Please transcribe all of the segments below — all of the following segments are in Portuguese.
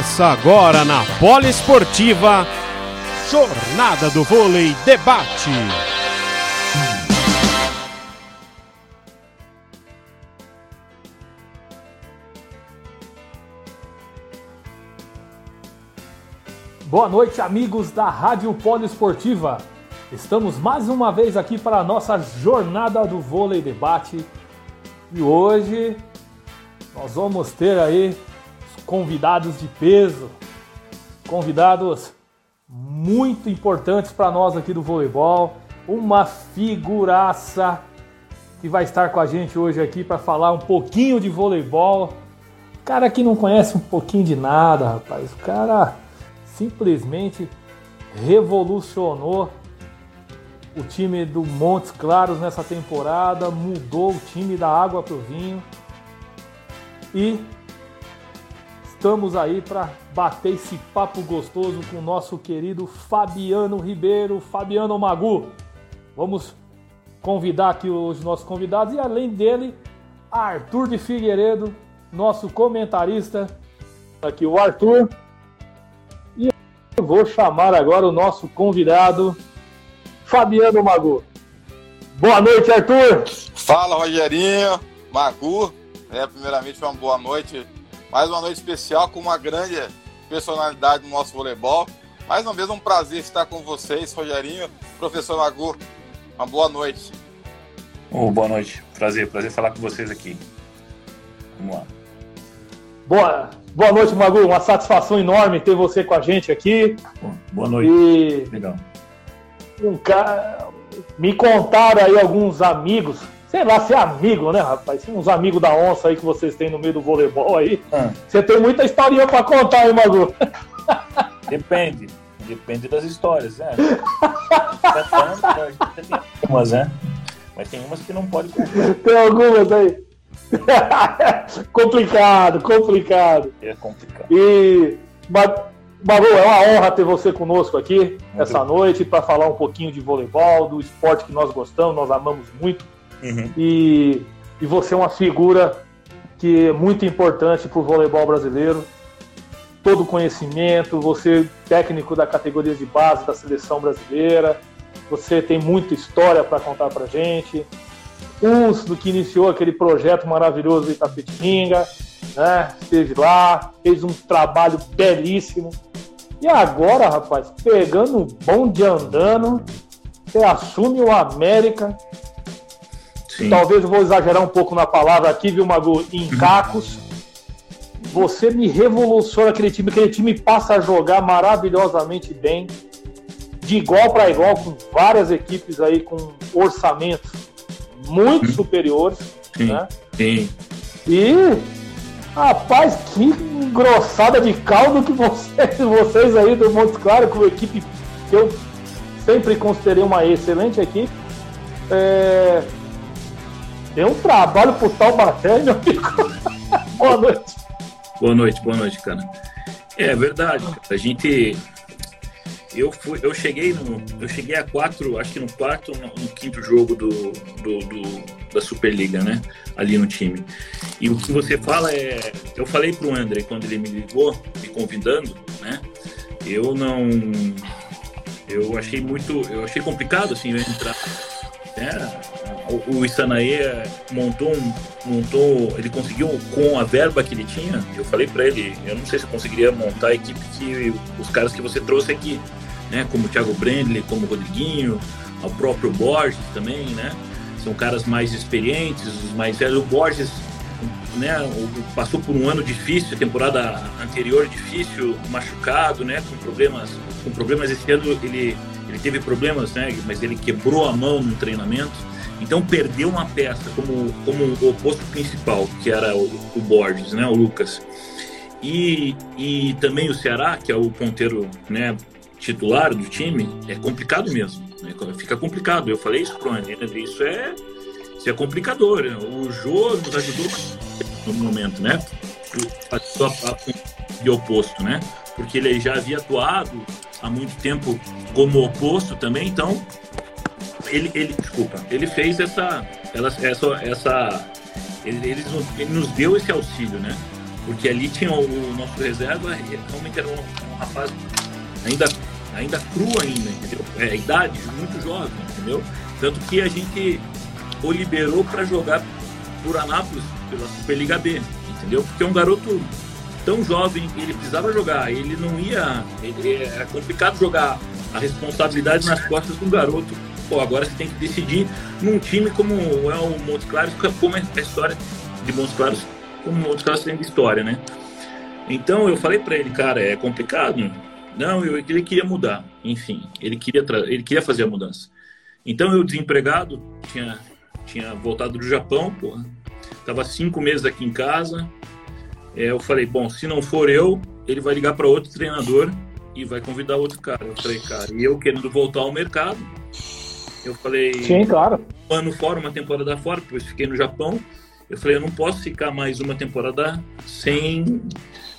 Começa agora na Poliesportiva Jornada do Vôlei Debate. Boa noite, amigos da Rádio Poliesportiva. Estamos mais uma vez aqui para a nossa Jornada do Vôlei Debate. E hoje nós vamos ter aí convidados de peso, convidados muito importantes para nós aqui do voleibol, uma figuraça que vai estar com a gente hoje aqui para falar um pouquinho de voleibol. Cara que não conhece um pouquinho de nada, rapaz. O cara simplesmente revolucionou o time do Montes Claros nessa temporada, mudou o time da água para o vinho e Estamos aí para bater esse papo gostoso com o nosso querido Fabiano Ribeiro, Fabiano Magu. Vamos convidar aqui os nossos convidados e além dele, Arthur de Figueiredo, nosso comentarista. Aqui o Arthur. E eu vou chamar agora o nosso convidado, Fabiano Magu. Boa noite, Arthur. Fala, Rogerinho, Magu. É, primeiramente, uma boa noite mais uma noite especial com uma grande personalidade do nosso voleibol. Mais uma vez, um prazer estar com vocês, Rogerinho, professor Magu. Uma boa noite. Oh, boa noite. Prazer, prazer falar com vocês aqui. Vamos lá. Boa, boa noite, Magu. Uma satisfação enorme ter você com a gente aqui. Boa noite. E... Legal. Um cara... Me contaram aí alguns amigos sei lá, ser amigo, né, rapaz? Uns amigos da onça aí que vocês têm no meio do voleibol aí. Ah. Você tem muita historinha pra contar, hein, Magu? Depende. Depende das histórias, né? tem algumas, né? Mas tem umas que não pode contar. Tem algumas aí. complicado, complicado. É complicado. E, Magu, é uma honra ter você conosco aqui muito essa bem. noite para falar um pouquinho de voleibol, do esporte que nós gostamos, nós amamos muito Uhum. E, e você é uma figura que é muito importante para o voleibol brasileiro. Todo conhecimento, você técnico da categoria de base da seleção brasileira, você tem muita história para contar para gente. Uns do que iniciou aquele projeto maravilhoso de Itapetinga, né? Esteve lá, fez um trabalho belíssimo. E agora, rapaz, pegando um bom de andando, você assume o América, Sim. Talvez eu vou exagerar um pouco na palavra aqui, viu, Magu? Em cacos. Você me revoluciona aquele time, aquele time passa a jogar maravilhosamente bem, de igual para igual, com várias equipes aí com orçamentos muito hum. superiores. Sim. Né? Sim. E, rapaz, que engrossada de caldo que vocês, vocês aí do Montes Claro, com a equipe que eu sempre considerei uma excelente equipe. É, Deu um trabalho pro Taubaté, meu amigo. boa noite. Boa noite, boa noite, cara. É verdade. A gente. Eu, fui, eu cheguei no. Eu cheguei a quatro, acho que no quarto no, no quinto jogo do, do, do, da Superliga, né? Ali no time. E o que você fala é. Eu falei pro André quando ele me ligou, me convidando, né? Eu não. Eu achei muito. Eu achei complicado assim entrar. Né? o, o Isanaê montou, um, montou, ele conseguiu com a verba que ele tinha. Eu falei para ele, eu não sei se eu conseguiria montar a equipe que os caras que você trouxe aqui, né? Como o Thiago Brandley, como o Rodriguinho, o próprio Borges também, né? São caras mais experientes, os mais velhos. O Borges, né? Passou por um ano difícil, temporada anterior difícil, machucado, né? Com problemas, com problemas esse ano ele ele teve problemas, né? Mas ele quebrou a mão no treinamento. Então perdeu uma peça como, como o oposto principal, que era o, o Borges, né, o Lucas. E, e também o Ceará, que é o ponteiro né, titular do time, é complicado mesmo. Né? Fica complicado. Eu falei isso pro André, isso é, isso é complicador. Né? O Jô nos ajudou no momento, né? De oposto, né? Porque ele já havia atuado há muito tempo como oposto também, então ele, ele, desculpa, ele fez essa, ela, essa, essa ele, ele, ele, nos deu esse auxílio, né? Porque ali tinha o, o nosso reserva, realmente era um, um, rapaz ainda, ainda cru ainda, entendeu? É, idade, muito jovem, entendeu? Tanto que a gente o liberou para jogar por Anápolis pela Superliga B, entendeu? Porque é um garoto tão jovem, ele precisava jogar, ele não ia. Ele, era complicado jogar a responsabilidade nas costas do garoto. Pô, agora você tem que decidir num time como é o Montes Claros, como é a história de Montes Claros, como Montes Claros tem de história, né? Então eu falei para ele, cara, é complicado. Não, eu, ele queria mudar. Enfim, ele queria, ele queria fazer a mudança. Então eu desempregado, tinha, tinha voltado do Japão, porra. Tava cinco meses aqui em casa, é, eu falei, bom, se não for eu, ele vai ligar para outro treinador e vai convidar outro cara. Eu falei, cara, e eu querendo voltar ao mercado, eu falei, sim, claro. Um ano fora, uma temporada fora, depois fiquei no Japão. Eu falei, eu não posso ficar mais uma temporada sem,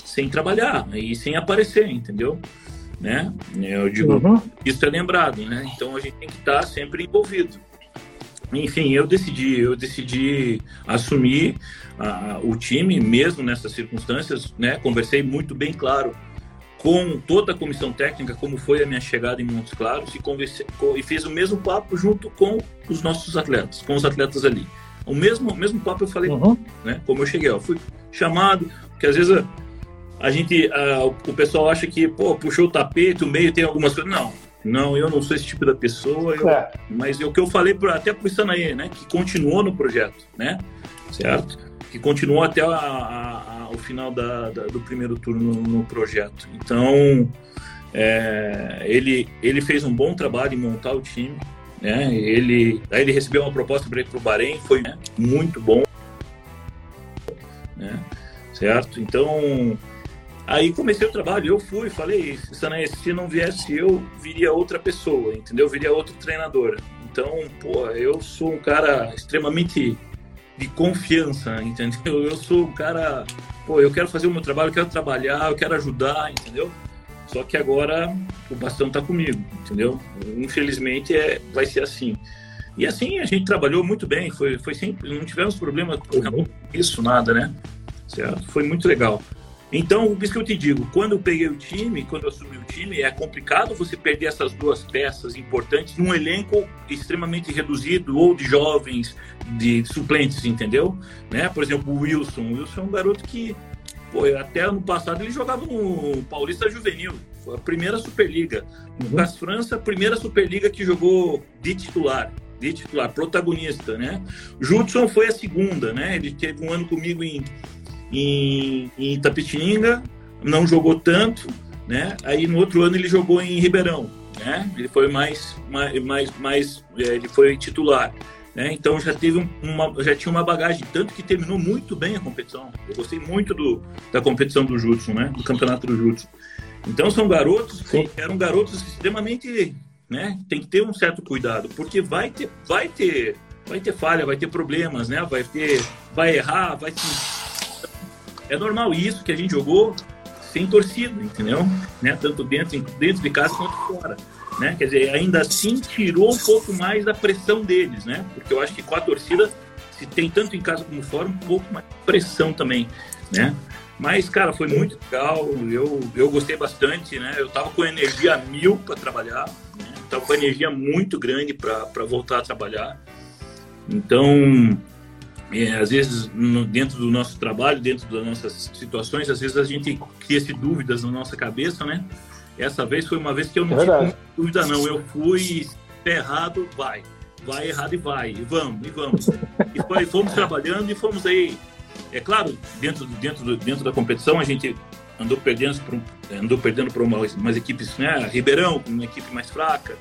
sem trabalhar e sem aparecer, entendeu? Né? Eu digo, uhum. isso é lembrado, né? Então a gente tem que estar sempre envolvido. Enfim, eu decidi, eu decidi assumir a, o time, mesmo nessas circunstâncias, né? Conversei muito bem claro com toda a comissão técnica, como foi a minha chegada em Montes Claros, e, conversei, e fiz o mesmo papo junto com os nossos atletas, com os atletas ali. O mesmo, mesmo papo eu falei, uhum. né? Como eu cheguei, ó, fui chamado, porque às vezes a, a gente, a, o pessoal acha que, pô, puxou o tapete, o meio tem algumas coisas. Não, não, eu não sou esse tipo da pessoa, eu, é. mas é o que eu falei pra, até pro Sanaê, né? Que continuou no projeto, né? Certo? Que continuou até a, a, o final da, da, do primeiro turno no, no projeto. Então, é, ele, ele fez um bom trabalho em montar o time, né? Ele, aí ele recebeu uma proposta para ir para o Bahrein, foi né? muito bom, né? Certo? Então, Aí comecei o trabalho, eu fui, falei, se não viesse eu, viria outra pessoa, entendeu? Viria outro treinador. Então, pô, eu sou um cara extremamente de confiança, entendeu? Eu sou um cara, pô, eu quero fazer o meu trabalho, eu quero trabalhar, eu quero ajudar, entendeu? Só que agora o bastão tá comigo, entendeu? Infelizmente é, vai ser assim. E assim a gente trabalhou muito bem, foi, foi sempre, não tivemos problema com uhum. isso, nada, né? Certo? Foi muito legal. Então, isso que eu te digo, quando eu peguei o time, quando eu assumi o time, é complicado você perder essas duas peças importantes num elenco extremamente reduzido ou de jovens, de suplentes, entendeu? Né? Por exemplo, o Wilson. O Wilson é um garoto que, pô, até ano passado ele jogava no Paulista Juvenil, foi a primeira Superliga. No uhum. Cas França, a primeira Superliga que jogou de titular de titular, protagonista, né? Judson foi a segunda, né? Ele teve um ano comigo em em, em Itapetininga, não jogou tanto, né? Aí no outro ano ele jogou em Ribeirão, né? Ele foi mais, mais, mais, mais é, ele foi titular. Né? Então já teve uma, já tinha uma bagagem, tanto que terminou muito bem a competição. Eu gostei muito do, da competição do Jutsu, né? Do campeonato do Jutsu. Então são garotos que eram garotos extremamente, né? Tem que ter um certo cuidado, porque vai ter, vai ter, vai ter falha, vai ter problemas, né? Vai ter, vai errar, vai se é normal isso que a gente jogou sem torcida, entendeu? Né? Tanto dentro, dentro de casa quanto fora. Né? Quer dizer, ainda assim tirou um pouco mais da pressão deles, né? Porque eu acho que com a torcida, se tem tanto em casa como fora, um pouco mais de pressão também, né? Mas, cara, foi muito legal, eu, eu gostei bastante, né? Eu tava com energia mil para trabalhar, né? tava com energia muito grande para voltar a trabalhar. Então, é, às vezes no, dentro do nosso trabalho, dentro das nossas situações, às vezes a gente cria-se dúvidas na nossa cabeça, né? Essa vez foi uma vez que eu não é tive dúvida, não. Eu fui errado, vai. Vai errado e vai. E vamos, e vamos. E foi, fomos trabalhando e fomos aí. É claro, dentro, dentro, dentro da competição, a gente andou perdendo para andou perdendo para umas, umas, equipes, né? Ribeirão, uma equipe mais fraca,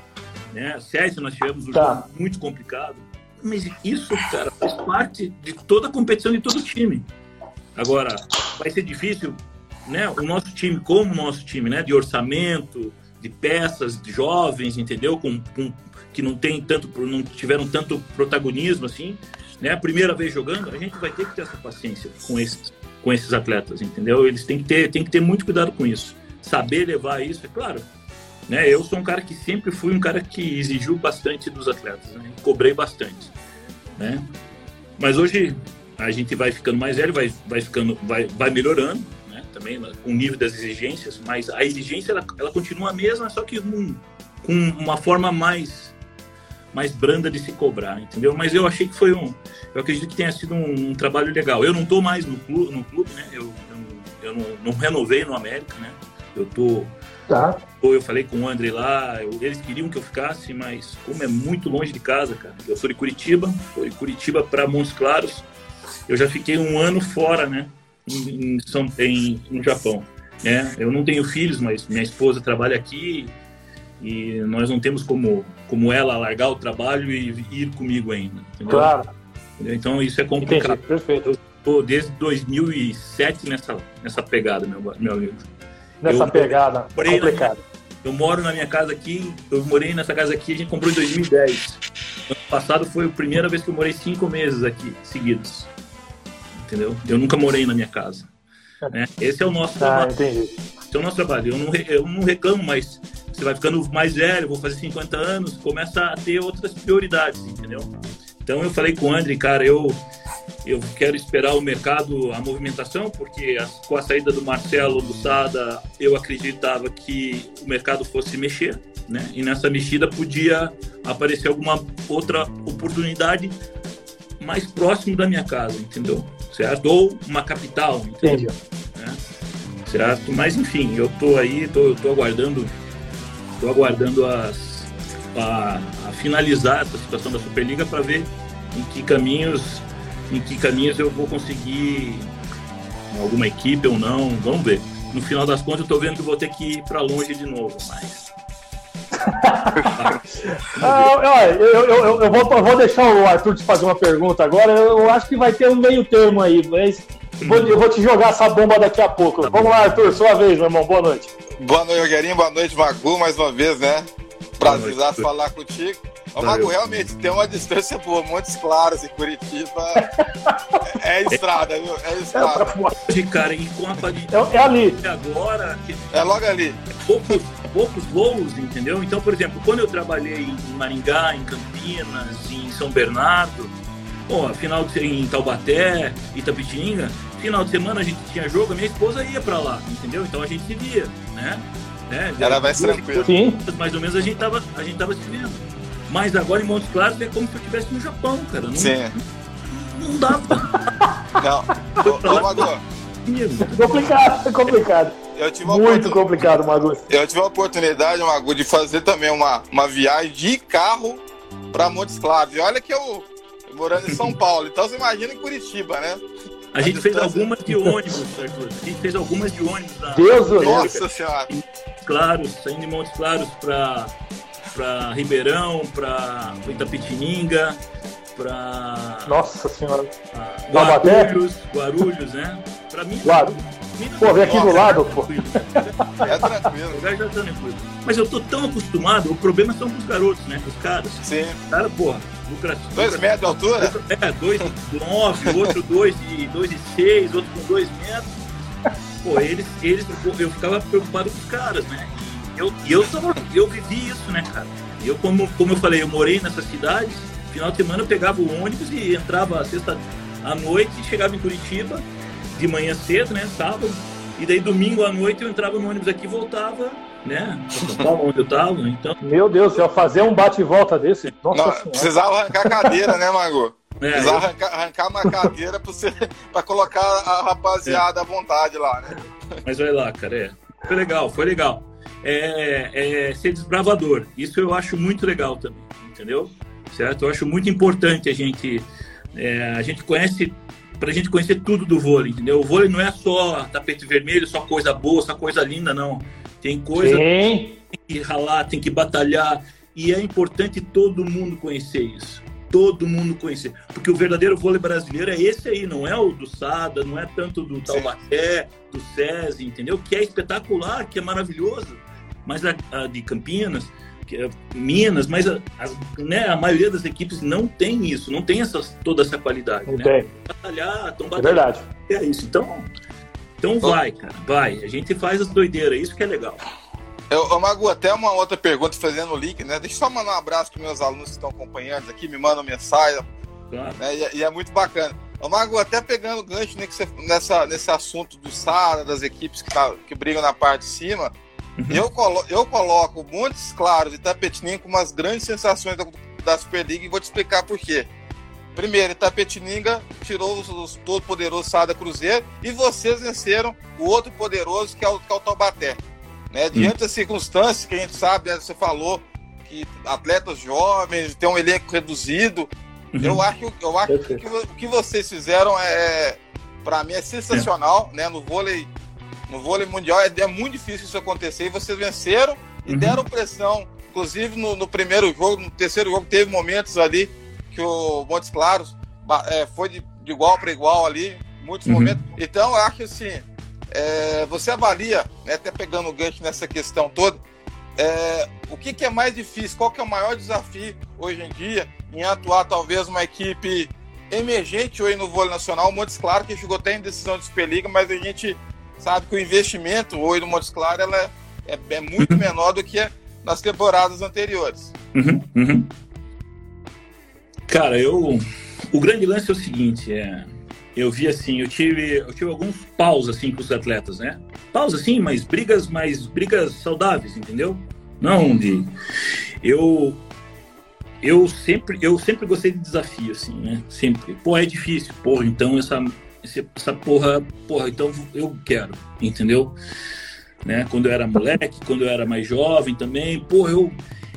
né? César, nós tivemos um tá. jogo muito complicado mas isso, cara, faz parte de toda a competição de todo time. Agora, vai ser difícil, né? O nosso time, como o nosso time, né? De orçamento, de peças, de jovens, entendeu? Com, com, que não tem tanto, não tiveram tanto protagonismo assim, né? A primeira vez jogando, a gente vai ter que ter essa paciência com esses, com esses atletas, entendeu? Eles têm que ter, têm que ter muito cuidado com isso, saber levar isso, é claro. Né? Eu sou um cara que sempre fui um cara que exigiu bastante dos atletas, né? cobrei bastante. Né? Mas hoje, a gente vai ficando mais velho, vai, vai ficando, vai, vai melhorando, né? Também o nível das exigências, mas a exigência ela, ela continua a mesma, só que com, com uma forma mais mais branda de se cobrar, entendeu? Mas eu achei que foi um, eu acredito que tenha sido um, um trabalho legal. Eu não estou mais no clube, no clube, né? Eu, eu, eu não, não, renovei no América, né? Eu tô, tá. Ou eu falei com o André lá, eu, eles queriam que eu ficasse, mas como é muito longe de casa, cara. Eu sou de Curitiba, sou de Curitiba para Montes Claros. Eu já fiquei um ano fora, né? Em, São, em, no Japão. Né? Eu não tenho filhos, mas minha esposa trabalha aqui e nós não temos como, como ela largar o trabalho e ir comigo ainda. Entendeu? Claro. Então isso é complicado. Entendi, perfeito. Eu tô desde 2007 nessa, nessa pegada, meu, meu amigo. Nessa eu, pegada complicada. Eu moro na minha casa aqui, eu morei nessa casa aqui, a gente comprou em 2010. Ano passado foi a primeira vez que eu morei cinco meses aqui, seguidos. Entendeu? Eu nunca morei na minha casa. Né? Esse é o nosso ah, trabalho. Entendi. Esse é o nosso trabalho. Eu não, eu não reclamo, mas você vai ficando mais velho, vou fazer 50 anos, começa a ter outras prioridades, entendeu? Então eu falei com o André, cara, eu, eu quero esperar o mercado, a movimentação, porque a, com a saída do Marcelo, do Sada, eu acreditava que o mercado fosse mexer, né? E nessa mexida podia aparecer alguma outra oportunidade mais próximo da minha casa, entendeu? Certo? Ou uma capital, entendeu? Né? Certo? Mas enfim, eu tô aí, tô, tô aguardando Estou aguardando as, a, a, finalizar essa situação da Superliga para ver em que caminhos em que caminhos eu vou conseguir alguma equipe ou não. Vamos ver. No final das contas, eu estou vendo que vou ter que ir para longe de novo, mas. ah, eu, eu, eu, eu, vou, eu vou deixar o Arthur te fazer uma pergunta agora. Eu acho que vai ter um meio termo aí, mas vou, eu vou te jogar essa bomba daqui a pouco. Tá Vamos lá, Arthur, sua vez, meu irmão. Boa noite. Boa noite, Guerinho. Boa noite, Magu, mais uma vez, né? Prazer falar contigo. Ô, Mago, realmente, tem uma distância boa. Montes Claros e Curitiba é, é estrada, viu? É estrada. É, cara, e com a é, é ali. Agora... É logo ali. Poucos, poucos voos, entendeu? Então, por exemplo, quando eu trabalhei em Maringá, em Campinas, em São Bernardo, pô, final de em Taubaté, Itapetininga, final de semana a gente tinha jogo, a minha esposa ia para lá, entendeu? Então a gente se via, né? Né? Era mais tranquilo. Sim. Mais ou menos a gente tava, a gente tava se vendo. Mas agora em Montes Claros é como se eu estivesse no Japão, cara. Não, Sim. Não, não dá pra... Não. Ô, ô Complicado, é complicado. Eu tive Muito oportun... complicado, Magu. Eu tive a oportunidade, Magu, de fazer também uma, uma viagem de carro para Montes Claros. E olha que eu, morando em São Paulo, então você imagina em Curitiba, né? A gente fez algumas de ônibus, Arthur. A gente fez algumas de ônibus. Deus do Nossa Senhora! Claros, saindo de Montes Claros para para Ribeirão, para Itapetininga, para Nossa Senhora. Guarulhos, Guarulhos, né? Para mim, Guarulhos. Pô, vem aqui do lado, pô. É tranquilo. O já tá tranquilo. Mas eu tô tão acostumado, o problema são os garotos, né? Os caras. Sim. Cara, porra, lucrativo. Dois metros de altura? É, dois e nove, outro dois e, dois e seis, outro com dois metros. Pô, eles, eles, eu ficava preocupado com os caras, né? E eu, eu, tava, eu vivi isso, né, cara? Eu, como, como eu falei, eu morei nessas cidades, final de semana eu pegava o ônibus e entrava sexta à noite, chegava em Curitiba, de manhã cedo, né, sábado, e daí domingo à noite eu entrava no ônibus aqui e voltava, né, onde eu tava, então... Meu Deus, eu fazer um bate e volta desse, nossa Não, Precisava arrancar a cadeira, né, Mago? É, precisava eu... arrancar, arrancar, uma cadeira pra, você, pra colocar a rapaziada é. à vontade lá, né? Mas vai lá, cara, é. Foi legal, foi legal. É, é ser desbravador, isso eu acho muito legal também, entendeu? Certo? Eu acho muito importante a gente... É, a gente conhece para a gente conhecer tudo do vôlei, entendeu? O vôlei não é só tapete vermelho, só coisa boa, só coisa linda, não. Tem coisa Sim. tem que ralar, tem que batalhar. E é importante todo mundo conhecer isso. Todo mundo conhecer. Porque o verdadeiro vôlei brasileiro é esse aí, não é o do Sada, não é tanto do Taubaté, do SESI, entendeu? Que é espetacular, que é maravilhoso. Mas a, a de Campinas, é Minas, mas a, a, né, a maioria das equipes não tem isso, não tem essa, toda essa qualidade. Não né? tem. Batalhar, estão batalhando. É verdade. É isso. Então, então vai, cara, vai. A gente faz as doideiras, isso que é legal. Eu, eu Magu, até uma outra pergunta fazendo o link, né? Deixa eu só mandar um abraço para meus alunos que estão acompanhando aqui, me mandam mensagem. Claro. Né? E, e, é muito bacana. Ô, Mago, até pegando gancho né, você, nessa, nesse assunto do Sara, das equipes que, tá, que brigam na parte de cima, uhum. eu, colo, eu coloco Montes Claros e Tapetininga como as grandes sensações da, da Superliga e vou te explicar por quê. Primeiro, Itapetininga tirou os, todo poderoso Sada Cruzeiro e vocês venceram o outro poderoso que é o, que é o Taubaté. Né? Diante das circunstâncias que a gente sabe, né, você falou que atletas jovens, tem um elenco reduzido. Uhum. Eu acho, eu acho que o que vocês fizeram é, é para mim, é sensacional, é. né? No vôlei, no vôlei mundial é, é, muito difícil isso acontecer e vocês venceram e uhum. deram pressão. Inclusive no, no, primeiro jogo, no terceiro jogo, teve momentos ali que o Montes Claros é, foi de, de igual para igual ali, muitos uhum. momentos. Então, eu acho assim, é, você avalia, né, até pegando o gancho nessa questão toda, é, o que, que, é mais difícil, qual que é o maior desafio hoje em dia em atuar talvez uma equipe emergente hoje no vôlei nacional, o Montes Claro que chegou até em decisão de Superliga, mas a gente sabe que o investimento hoje no Montes Claro ela é, é, é muito uhum. menor do que nas temporadas anteriores. Uhum, uhum. Cara, eu o grande lance é o seguinte, é eu vi assim, eu tive, eu tive alguns paus assim com os atletas, né? Paus assim, mas brigas, mais brigas saudáveis, entendeu? Não de eu eu sempre eu sempre gostei de desafio assim, né? Sempre. Pô, é difícil. Porra, então essa essa porra, porra, então eu quero, entendeu? Né? Quando eu era moleque, quando eu era mais jovem também, porra, eu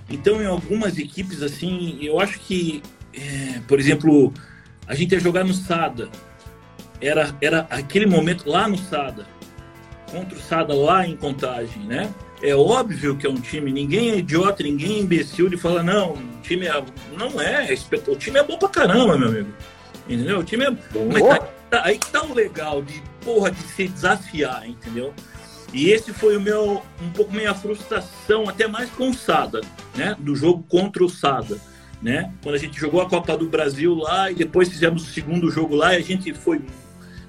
então em algumas equipes assim, eu acho que é, por exemplo, a gente ia jogar no Sada, era, era aquele momento lá no Sada, contra o Sada lá em Contagem, né? É óbvio que é um time, ninguém é idiota, ninguém é imbecil de falar, não, o time é. Não é, o time é bom pra caramba, meu amigo. Entendeu? O time é. Mas tá, tá, aí tá o legal de, porra, de se desafiar, entendeu? E esse foi o meu, um pouco minha frustração, até mais com o Sada, né? Do jogo contra o Sada né? Quando a gente jogou a Copa do Brasil lá e depois fizemos o segundo jogo lá e a gente foi,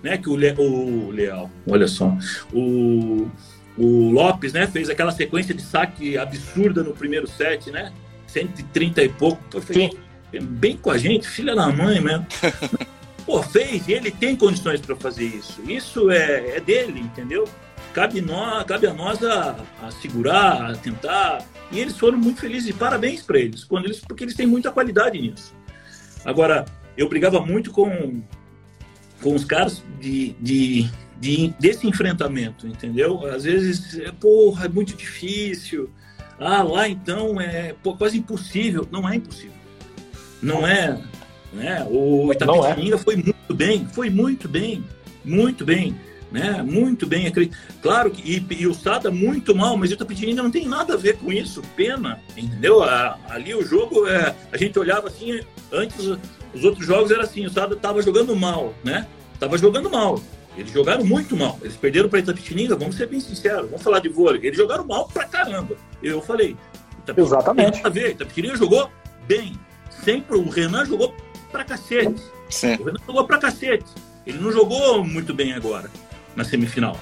né? Que o, Le, o Leal, olha só, o, o Lopes, né? Fez aquela sequência de saque absurda no primeiro set, né? 130 e pouco. Pô, fez bem com a gente, filha da mãe mesmo. Pô, fez e ele tem condições para fazer isso. Isso é, é dele, entendeu? Cabe, nós, cabe a nós a, a segurar, a tentar e eles foram muito felizes, e parabéns para eles, quando eles, porque eles têm muita qualidade nisso. Agora, eu brigava muito com, com os caras de, de, de, desse enfrentamento, entendeu? Às vezes, é, porra, é muito difícil. Ah, lá então é pô, quase impossível. Não é impossível. Não é. Né? O Itapetininga é. foi muito bem, foi muito bem, muito bem né? Muito bem, claro que e, e o Sada muito mal, mas o Itapetininga não tem nada a ver com isso, pena, entendeu? A, ali o jogo é, a gente olhava assim, antes os outros jogos era assim, o Sada estava jogando mal, né? Tava jogando mal. Eles jogaram muito mal. Eles perderam para Itapetininga, vamos ser bem sinceros, vamos falar de vôlei. Eles jogaram mal pra caramba. Eu falei. Exatamente. Tem ver. Itapetininga jogou bem. Sempre o Renan jogou pra cacete. Sim. O Renan jogou pra cacete. Ele não jogou muito bem agora na semifinal.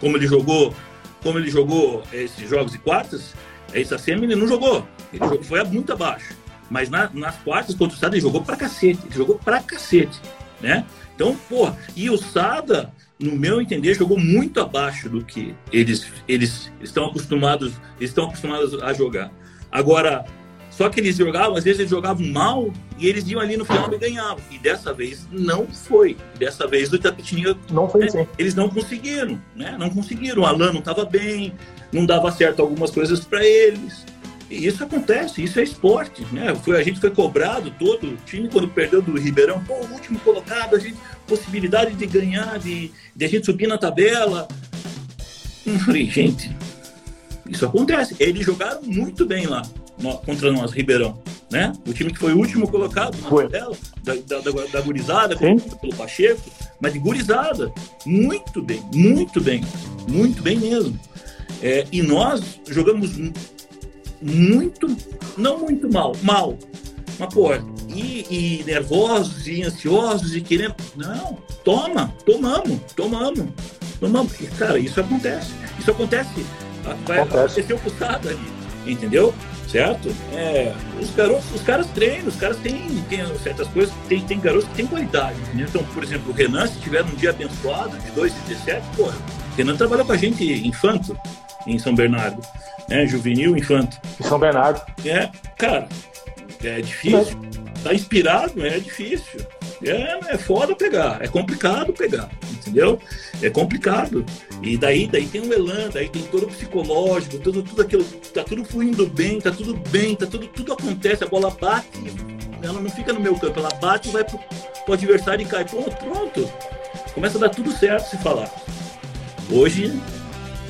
Como ele jogou, como ele jogou esses jogos de quartas, essa semi ele não jogou. Ele jogou, foi muito abaixo. Mas na, nas quartas contra o Sada ele jogou pra cacete. Ele jogou pra cacete, né? Então, porra, e o Sada, no meu entender, jogou muito abaixo do que eles eles estão acostumados, estão acostumados a jogar. Agora, só que eles jogavam, às vezes eles jogavam mal e eles iam ali no final e ganhavam. E dessa vez não foi. Dessa vez o Itapetininga. Não foi né, Eles não conseguiram, né? Não conseguiram. O Alan não estava bem, não dava certo algumas coisas para eles. E isso acontece, isso é esporte, né? Foi, a gente foi cobrado todo, o time quando perdeu do Ribeirão, pô, o último colocado, a gente, possibilidade de ganhar, de, de a gente subir na tabela. Hum, falei, gente, isso acontece. Eles jogaram muito bem lá contra nós, Ribeirão, né? O time que foi o último colocado na foi. tabela, da, da, da, da gurizada, pelo Pacheco, mas de gurizada, muito bem, muito bem, muito bem mesmo. É, e nós jogamos muito, não muito mal, mal, mas pô, e, e nervosos e ansiosos e querendo, não, toma, tomamos, tomamos, tomamos. Cara, isso acontece, isso acontece, vai acontece. acontecer o ali, entendeu? Certo? É, os garotos, os caras treinam, os caras têm, têm certas coisas, tem, tem garotos que têm qualidade. Né? Então, por exemplo, o Renan, se tiver um dia abençoado de 2,17, pô, o Renan trabalhou com a gente infanto em São Bernardo, né? Juvenil, infanto. Em São Bernardo. É, cara, é difícil. Tá inspirado, é difícil. É, é foda pegar, é complicado pegar, entendeu? É complicado. E daí, daí tem o Elan, daí tem todo o psicológico, tudo, tudo aquilo, tá tudo fluindo bem, tá tudo bem, tá tudo, tudo acontece, a bola bate, ela não fica no meu campo, ela bate e vai pro, pro adversário e cai. Pronto, pronto. Começa a dar tudo certo se falar. Hoje,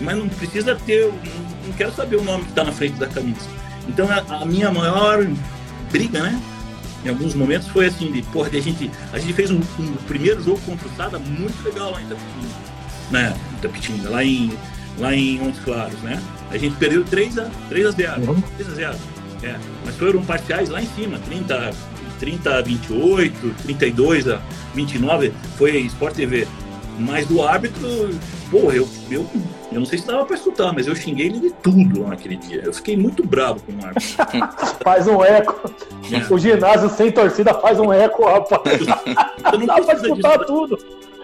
mas não precisa ter, não, quero saber o nome que tá na frente da camisa. Então a, a minha maior briga, né? Em alguns momentos foi assim, de porra, de a gente, a gente fez um, um primeiro jogo contra o Sada muito legal lá em Tapitinga, né, Tapitinga, lá em, lá em Montes Claros, né, a gente perdeu 3 a, 3 a 0, uhum. 3 a 0, é, mas foram parciais lá em cima, 30, 30 a 28, 32 a 29, foi Sport TV, mas do árbitro, pô, eu, eu, eu não sei se dava pra escutar, mas eu xinguei ele de tudo naquele dia. Eu fiquei muito bravo com o árbitro. faz um eco. É. O ginásio sem torcida faz um eco, rapaz. Eu não Dá pra escutar disso. tudo.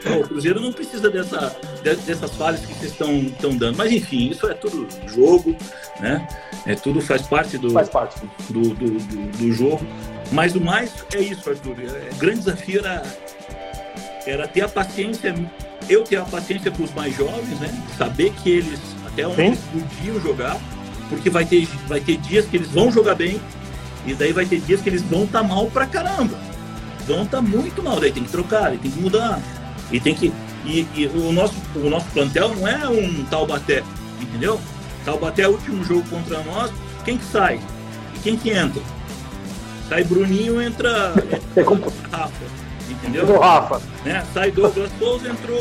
o Cruzeiro não precisa dessa, dessas falhas que vocês estão dando. Mas enfim, isso é tudo jogo, né? É, tudo faz parte do, faz parte. do, do, do, do jogo. Mas o mais é isso, Arthur. É, o grande desafio era era ter a paciência, eu ter a paciência com os mais jovens, né? Saber que eles até onde eles podiam jogar, porque vai ter, vai ter dias que eles vão jogar bem, e daí vai ter dias que eles vão estar tá mal pra caramba. Vão estar tá muito mal, daí tem que trocar, tem que mudar. E tem que. E, e, o, nosso, o nosso plantel não é um Taubaté, entendeu? Taubaté é o último jogo contra nós, quem que sai? E quem que entra? Sai Bruninho, entra, entra Rafa entendeu? Do Rafa. Né? Sai Douglas Souza, entrou,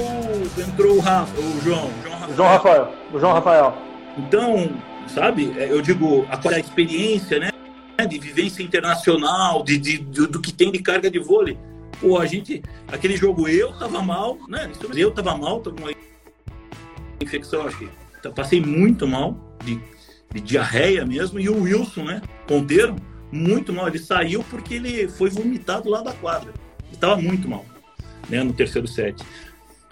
entrou o Rafa, o João. João Rafael. João Rafael. O João Rafael. Então, sabe, é, eu digo, a, a experiência, né? De vivência internacional, de, de, do, do que tem de carga de vôlei. Pô, a gente, aquele jogo eu tava mal, né? Eu tava mal, tava uma infecção, acho que passei muito mal, de, de diarreia mesmo, e o Wilson, né? Ponteiro, muito mal. Ele saiu porque ele foi vomitado lá da quadra estava muito mal, né, no terceiro set.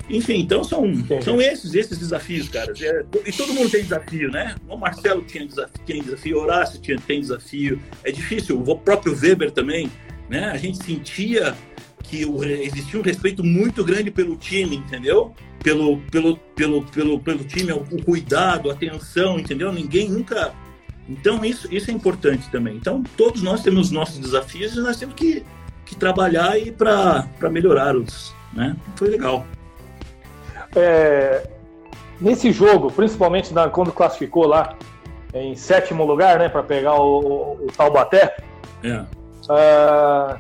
Enfim, então são, são esses, esses desafios, cara. É, e todo mundo tem desafio, né? O Marcelo tinha desafio, tinha desafio, o Horácio tinha, tem desafio. É difícil, o próprio Weber também, né? A gente sentia que o, existia um respeito muito grande pelo time, entendeu? Pelo, pelo, pelo, pelo, pelo time, o, o cuidado, a atenção, entendeu? Ninguém nunca. Então, isso, isso é importante também. Então, todos nós temos nossos desafios e nós temos que que trabalhar e para melhorá-los. Né? Foi legal. É, nesse jogo, principalmente na, quando classificou lá em sétimo lugar, né, para pegar o, o Taubaté, é. uh,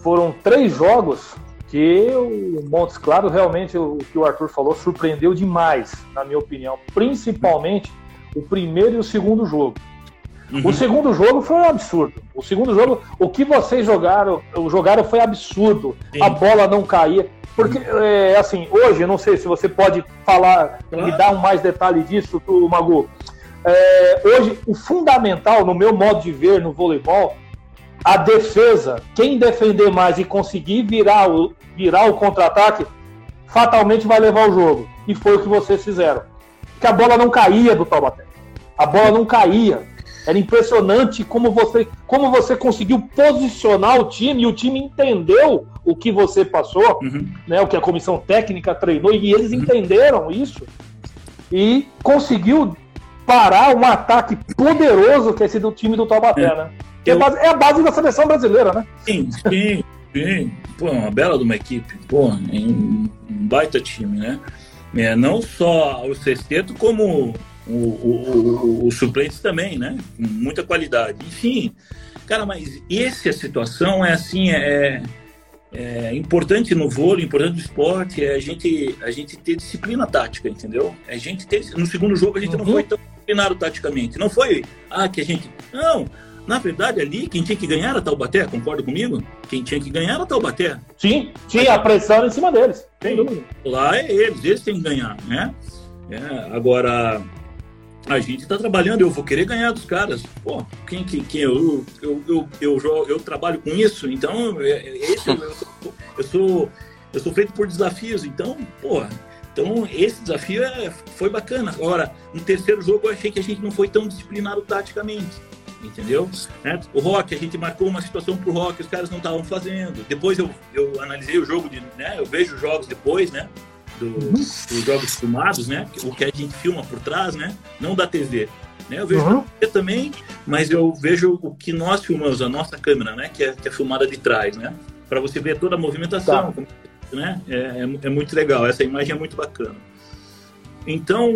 foram três jogos que o Montes Claros realmente, o que o Arthur falou, surpreendeu demais, na minha opinião. Principalmente o primeiro e o segundo jogo. Uhum. O segundo jogo foi um absurdo. O segundo jogo, o que vocês jogaram, jogaram foi absurdo. Sim. A bola não caía. Porque, é, assim, hoje, não sei se você pode falar, claro. me dar um mais detalhe disso, tu, Magu. É, hoje, o fundamental, no meu modo de ver no voleibol, a defesa, quem defender mais e conseguir virar o, virar o contra-ataque, fatalmente vai levar o jogo. E foi o que vocês fizeram. Que a bola não caía do Taubaté. A bola não caía. Era impressionante como você, como você conseguiu posicionar o time e o time entendeu o que você passou, uhum. né, o que a comissão técnica treinou e eles uhum. entenderam isso e conseguiu parar um ataque poderoso que é esse do time do Taubaté, é. né? É, a base, é a base da seleção brasileira, né? Sim, sim, sim. Pô, uma bela de uma equipe. Pô, um baita time, né? É, não só o sexteto, como o, o, os suplentes também, né? Com muita qualidade. Enfim, cara, mas essa situação é assim, é, é importante no vôlei, importante no esporte, é a gente, a gente ter disciplina tática, entendeu? A gente ter, no segundo jogo a gente uhum. não foi tão disciplinado taticamente. Não foi, ah, que a gente. Não, na verdade, ali, quem tinha que ganhar era Taubaté, concorda comigo? Quem tinha que ganhar era Taubaté. Sim, tinha a pressão em cima deles. Lá é eles, eles têm que ganhar, né? É, agora, a gente está trabalhando, eu vou querer ganhar dos caras. Pô, quem, quem, quem eu, eu, eu, eu, eu, trabalho com isso, então é, é, eu, eu, sou, eu sou feito por desafios, então, pô, então esse desafio é, foi bacana. Agora, no terceiro jogo eu achei que a gente não foi tão disciplinado taticamente. Entendeu? Né? O Rock, a gente marcou uma situação pro Rock, os caras não estavam fazendo. Depois eu, eu analisei o jogo, de, né? Eu vejo os jogos depois, né? Do, dos jogos filmados, né? O que a gente filma por trás, né? Não da TV. Né? Eu vejo uhum. TV também, mas eu vejo o que nós filmamos, a nossa câmera, né? Que é, que é filmada de trás, né? Para você ver toda a movimentação, tá. né? É, é, é, muito legal. Essa imagem é muito bacana. Então,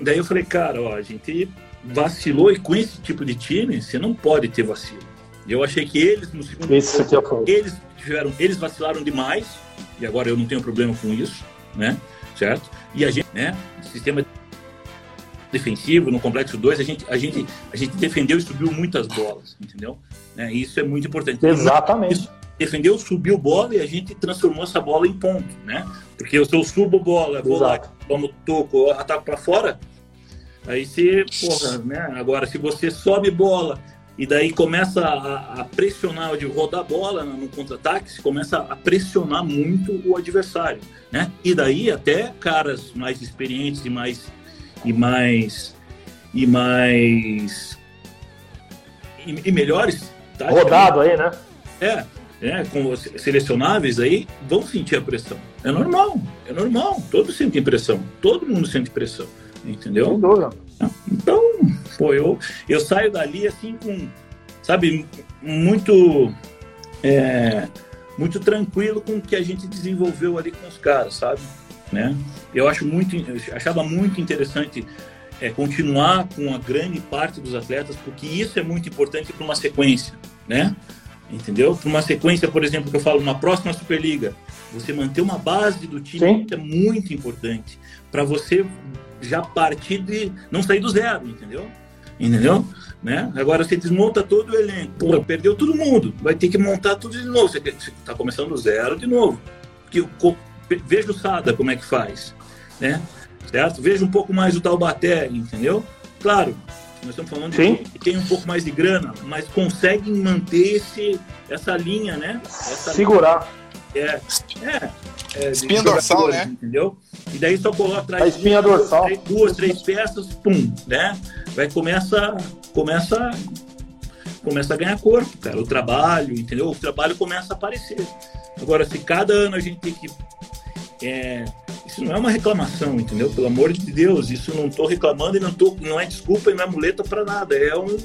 daí eu falei, cara, ó, a gente vacilou e com esse tipo de time, você não pode ter vacilo. Eu achei que eles no segundo isso jogo, eles tiveram, eles vacilaram demais e agora eu não tenho problema com isso né? Certo? E a gente, né? Sistema defensivo no complexo 2, a gente, a, gente, a gente defendeu e subiu muitas bolas, entendeu? Né? Isso é muito importante. Exatamente. Isso, defendeu, subiu bola e a gente transformou essa bola em ponto, né? Porque se eu subo bola, vou Exato. lá, tomo toco, ataco para fora, aí você, porra, né? Agora, se você sobe bola e daí começa a, a pressionar, de rodar a bola no contra-ataque, se começa a pressionar muito o adversário, né? E daí até caras mais experientes e mais e mais e mais e, e melhores, tá? rodado aí, né? É, é, com selecionáveis aí vão sentir a pressão. É normal, é normal. Todos sentem pressão, todo mundo sente pressão, entendeu? Sem dúvida. Então, pô, eu, eu saio dali assim com, sabe, muito, é, muito tranquilo com o que a gente desenvolveu ali com os caras, sabe? Né? Eu acho muito, eu achava muito interessante é, continuar com a grande parte dos atletas, porque isso é muito importante para uma sequência, né? Entendeu? Para uma sequência, por exemplo, que eu falo, uma próxima Superliga, você manter uma base do time é muito importante para você já partir de não sair do zero, entendeu? Entendeu? Né? Agora você desmonta todo o elenco, pô, perdeu todo mundo, vai ter que montar tudo de novo. Você está começando do zero de novo. Que, veja o Sada como é que faz, né? Certo? Veja um pouco mais o Taubaté, entendeu? Claro, nós estamos falando Sim. de que tem um pouco mais de grana, mas conseguem manter esse, essa linha, né? Essa Segurar. Linha. É, é, é, espinha dorsal, né? Entendeu? E daí só coloca atrás a espinha duas, dorsal. Três, duas, três peças, pum, né? Vai começa, começa, começa a ganhar corpo, cara. O trabalho, entendeu? O trabalho começa a aparecer. Agora, se cada ano a gente tem que é, isso não é uma reclamação, entendeu? Pelo amor de Deus, isso não estou reclamando e não, tô, não é desculpa e não é muleta para nada. É, um,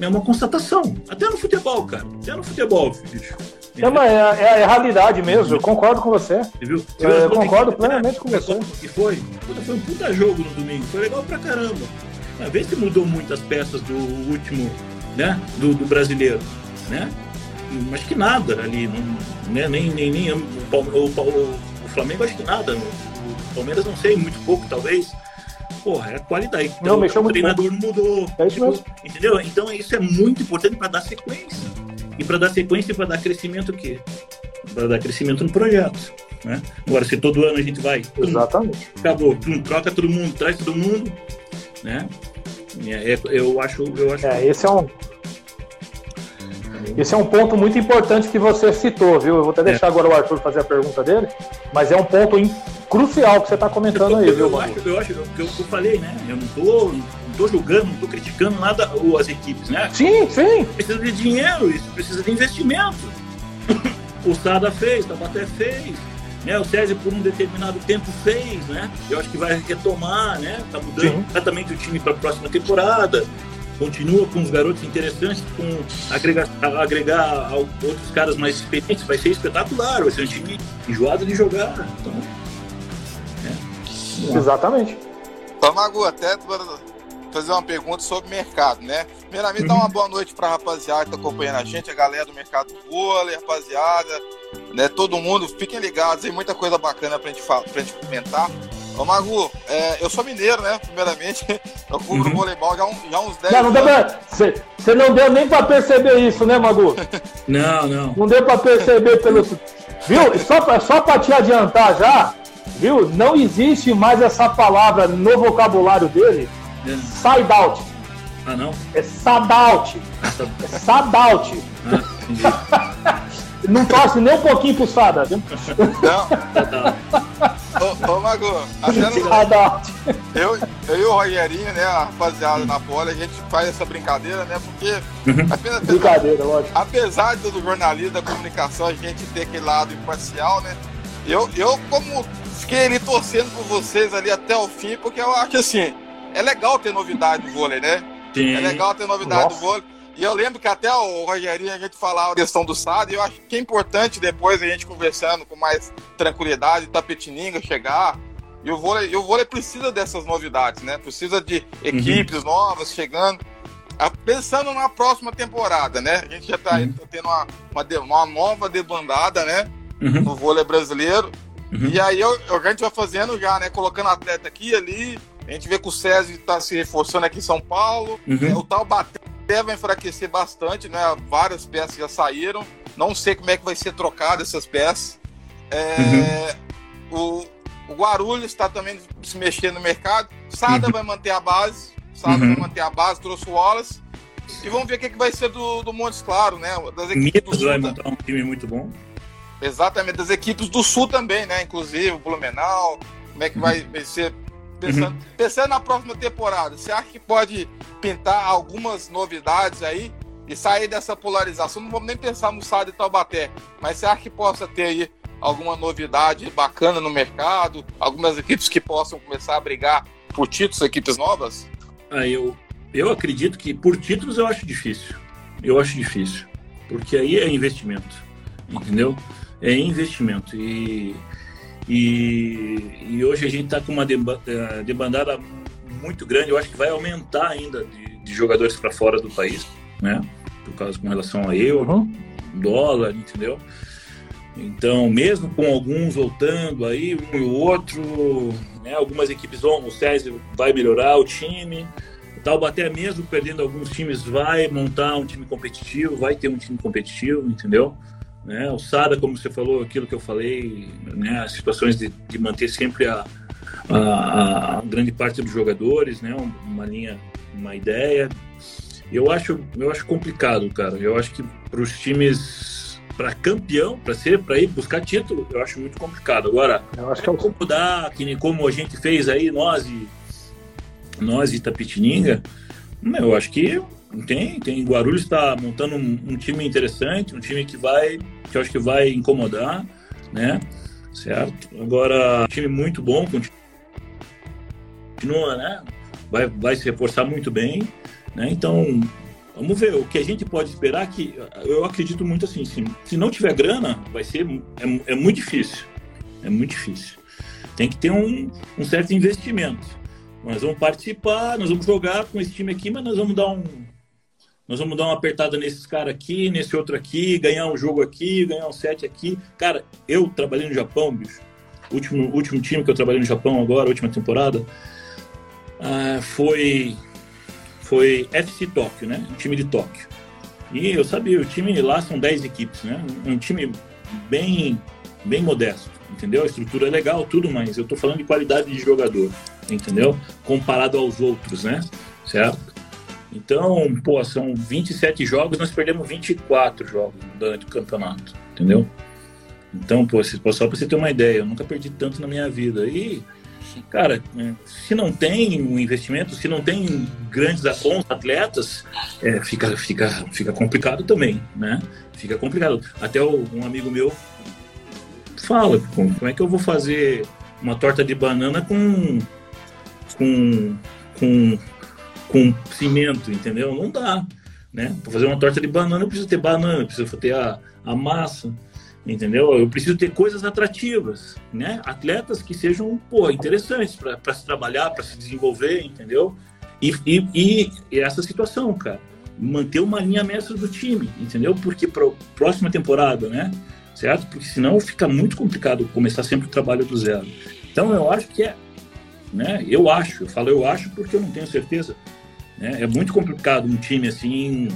é uma constatação. Até no futebol, cara. Até no futebol, bicho. É, uma, é, é, a realidade mesmo, eu concordo com você. Você viu? Você eu concordo que, plenamente com você. E foi? Foi um puta jogo no domingo, foi legal pra caramba. Uma vez que mudou muitas peças do último, né? Do, do brasileiro, né? Mas que nada ali, não, né? nem, nem, nem o, o, o, o Flamengo acho que nada. O Palmeiras não sei, muito pouco talvez. Porra, é a qualidade. Então, não, o treinador muito. mudou. É isso mesmo. Entendeu? Então isso é muito importante para dar sequência. E para dar sequência, para dar crescimento o quê? Para dar crescimento no projeto. Né? Agora, se todo ano a gente vai. Exatamente. acabou, troca todo mundo, traz todo mundo. Né? É, é, eu acho. Eu acho é, esse é um. Esse é um ponto muito importante que você citou, viu? Eu vou até é. deixar é. agora o Arthur fazer a pergunta dele, mas é um ponto crucial que você está comentando eu, aí, eu, viu? Eu acho, eu acho que eu, eu, falei, né? Eu não tô, não tô julgando, não tô criticando nada as equipes, né? Sim, sim. Precisa de dinheiro, isso precisa de investimento. o Sada fez, o Tabaté fez, né? O César por um determinado tempo fez, né? Eu acho que vai retomar, né? Tá mudando sim. completamente o time para a próxima temporada continua com os garotos interessantes, com agregar, agregar outros caras mais experientes, vai ser espetacular, vai ser um time enjoado de jogar. Então, Exatamente. Então, Magu, até fazer uma pergunta sobre mercado, né? Primeiramente, uhum. dar uma boa noite para a rapaziada que está acompanhando a gente, a galera do mercado do vôlei, rapaziada, né? Todo mundo, fiquem ligados, tem muita coisa bacana para gente, pra gente comentar. Ô, Magu, é, eu sou mineiro, né? Primeiramente, eu cubro uhum. voleibol já, um, já uns 10 não, não anos. Você não deu nem para perceber isso, né, Magu? não, não. Não deu para perceber pelo. Viu? Só, só para te adiantar já, viu? Não existe mais essa palavra no vocabulário dele É. Side out. Ah, não? É Sadaut. Ah, tá. É Sadaut. Ah, não torce nem um pouquinho pro Sada, viu? Não. Ô, ô Mago, no... eu, eu e o Rogerinho, né, a rapaziada na pole, a gente faz essa brincadeira, né? Porque. Uhum. Apenas, brincadeira, lógico. Apesar do jornalismo, da comunicação, a gente ter aquele lado imparcial, né? Eu, eu como fiquei ali torcendo por vocês ali até o fim, porque eu acho assim, é legal ter novidade no vôlei, né? Sim. É legal ter novidade Nossa. do vôlei. E eu lembro que até o Rogerinho a gente falava a questão do SAD, e eu acho que é importante depois a gente conversando com mais tranquilidade, Tapetininga chegar. E o vôlei, e o vôlei precisa dessas novidades, né? Precisa de equipes uhum. novas chegando. Ah, pensando na próxima temporada, né? A gente já está uhum. tendo uma, uma, uma, nova debandada, né? Uhum. No vôlei brasileiro. Uhum. E aí eu, a gente vai fazendo já, né? Colocando atleta aqui e ali. A gente vê que o César está se reforçando aqui em São Paulo. Uhum. O tal Vai enfraquecer bastante, né? Várias peças já saíram. Não sei como é que vai ser trocado essas peças. É, uhum. o, o Guarulhos está também se mexendo no mercado. Sada uhum. vai manter a base. Sada uhum. vai manter a base, trouxe o Wallace. E vamos ver o que, que vai ser do, do Montes Claro, né? Das equipes do vai montar um time muito bom. Exatamente, das equipes do Sul também, né? Inclusive o Blumenau. Como é que vai, vai ser Pensando, uhum. pensando na próxima temporada, você acha que pode pintar algumas novidades aí e sair dessa polarização? Não vamos nem pensar no Sado e Taubaté, mas você acha que possa ter aí alguma novidade bacana no mercado? Algumas equipes que possam começar a brigar por títulos, equipes novas? Ah, eu, eu acredito que por títulos eu acho difícil. Eu acho difícil. Porque aí é investimento. Entendeu? É investimento. E e, e hoje a gente está com uma eh, debandada muito grande, eu acho que vai aumentar ainda de, de jogadores para fora do país, né? Por causa com relação a euro, uhum. dólar, entendeu? Então, mesmo com alguns voltando aí, um e o outro, né, algumas equipes vão, o César vai melhorar o time, Taubaté mesmo perdendo alguns times vai montar um time competitivo, vai ter um time competitivo, entendeu? Né? O SADA, como você falou, aquilo que eu falei, né? as situações de, de manter sempre a, a, a, grande parte dos jogadores, né? uma linha, uma ideia. Eu acho, eu acho complicado, cara. Eu acho que para os times, para campeão, para ser, para ir buscar título, eu acho muito complicado. Agora, eu acho que é como mudar, que nem como a gente fez aí, nós e nós e Tapitininga, eu acho que tem, tem. Guarulhos está montando um, um, time interessante, um time que vai, que eu acho que vai incomodar, né? Certo? Agora, um time muito bom, continua, né? Vai, vai se reforçar muito bem, né? Então, vamos ver. O que a gente pode esperar é que eu acredito muito assim, se, se não tiver grana, vai ser é, é muito difícil, é muito difícil. Tem que ter um, um certo investimento. Nós vamos participar, nós vamos jogar com esse time aqui, mas nós vamos dar um, nós vamos dar uma apertada nesses caras aqui, nesse outro aqui, ganhar um jogo aqui, ganhar um set aqui. Cara, eu trabalhei no Japão, bicho. Último, último time que eu trabalhei no Japão agora, última temporada, uh, foi foi FC Tóquio, né? Um time de Tóquio. E eu sabia, o time lá são 10 equipes, né? Um time bem bem modesto, entendeu? A estrutura é legal, tudo, mas eu tô falando de qualidade de jogador, entendeu? Comparado aos outros, né? Certo? Então, pô, são 27 jogos, nós perdemos 24 jogos durante o campeonato, entendeu? Então, pô, só para você ter uma ideia, eu nunca perdi tanto na minha vida. E, cara, é, se não tem um investimento, se não tem grandes bons atletas, é, fica, fica, fica complicado também, né? Fica complicado. Até um amigo meu fala, como é que eu vou fazer uma torta de banana com com, com com cimento, entendeu? Não dá. Né? Para fazer uma torta de banana, eu preciso ter banana, eu preciso ter a, a massa, entendeu? Eu preciso ter coisas atrativas, né? Atletas que sejam, pô, interessantes para se trabalhar, para se desenvolver, entendeu? E, e, e, essa situação, cara, manter uma linha mestra do time, entendeu? Porque para próxima temporada, né? Certo? Porque senão fica muito complicado começar sempre o trabalho do zero. Então eu acho que é, né? Eu acho, eu falo eu acho porque eu não tenho certeza, né? É muito complicado um time assim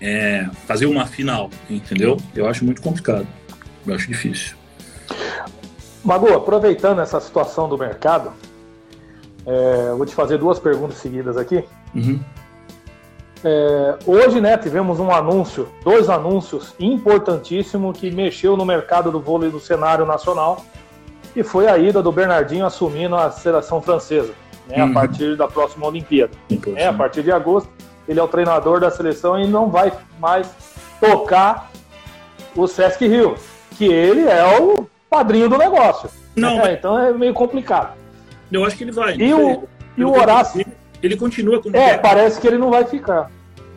é, fazer uma final, entendeu? Eu acho muito complicado. Eu acho difícil. Mago, aproveitando essa situação do mercado, É, vou te fazer duas perguntas seguidas aqui. Uhum. É, hoje, né, tivemos um anúncio, dois anúncios importantíssimos que mexeu no mercado do vôlei do cenário nacional, e foi a ida do Bernardinho assumindo a seleção francesa, né, uhum. a partir da próxima Olimpíada. É, a partir de agosto, ele é o treinador da seleção e não vai mais tocar o Sesc Rio, que ele é o padrinho do negócio. Não, é, então é meio complicado. Eu acho que ele vai. E o, e o Horácio. Ele continua como. É, parece que ele não vai ficar.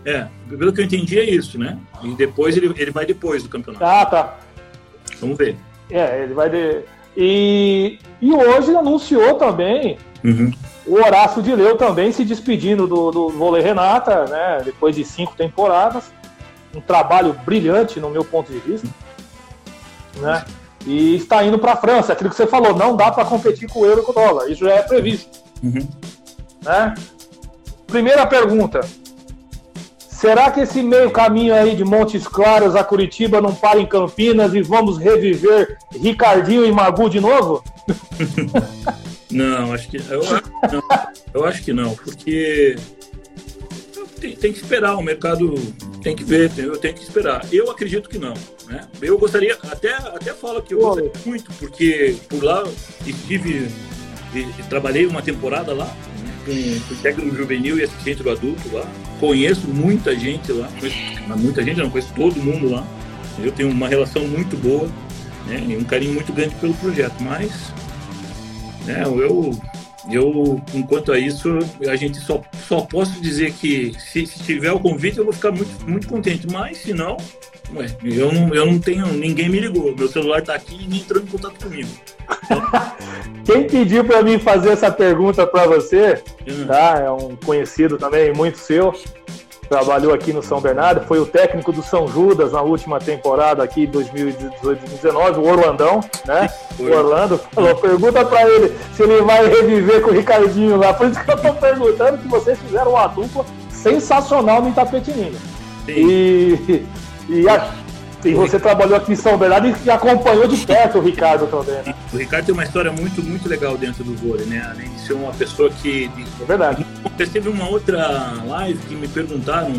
É, pelo que eu entendi é isso, né? E depois ele, ele vai depois do campeonato. Ah, tá. Vamos ver. É, ele vai. De... E, e hoje anunciou também uhum. O Horácio de Leu também se despedindo do, do vôlei Renata, né? Depois de cinco temporadas. Um trabalho brilhante, no meu ponto de vista. Né? E está indo para a França, aquilo que você falou, não dá para competir com o euro e com o dólar. Isso já é previsto. Uhum. Né? Primeira pergunta: será que esse meio caminho aí de Montes Claros a Curitiba não para em Campinas e vamos reviver Ricardinho e Magu de novo? não, acho que eu, não, eu acho que não, porque tem, tem, que esperar, o mercado tem que ver, tem, eu tenho que esperar. Eu acredito que não. Né? Eu gostaria, até, até falo que eu gostaria muito, porque por lá estive, trabalhei uma temporada lá, com, o técnico juvenil e assistente do adulto lá. Conheço muita gente lá, conheço, muita gente, não conheço todo mundo lá. Eu tenho uma relação muito boa né, e um carinho muito grande pelo projeto, mas né, eu, eu, enquanto a isso, a gente só, só posso dizer que se, se tiver o convite eu vou ficar muito, muito contente, mas se não, Ué, eu não, eu não tenho. Ninguém me ligou. Meu celular tá aqui e nem entrou em contato comigo. Quem pediu para mim fazer essa pergunta para você, uhum. tá? É um conhecido também, muito seu. Trabalhou aqui no São Bernardo, foi o técnico do São Judas na última temporada aqui, 2018-2019, o Orlandão, né? O Orlando falou, pergunta para ele se ele vai reviver com o Ricardinho lá. Por isso que eu tô perguntando que vocês fizeram uma dupla sensacional no Itapetininga. E e, a, e você trabalhou aqui em São Bernardo e acompanhou de perto o Ricardo também. Né? O Ricardo tem uma história muito, muito legal dentro do vôlei, né? Além de ser uma pessoa que. É verdade. Teve uma outra live que me perguntaram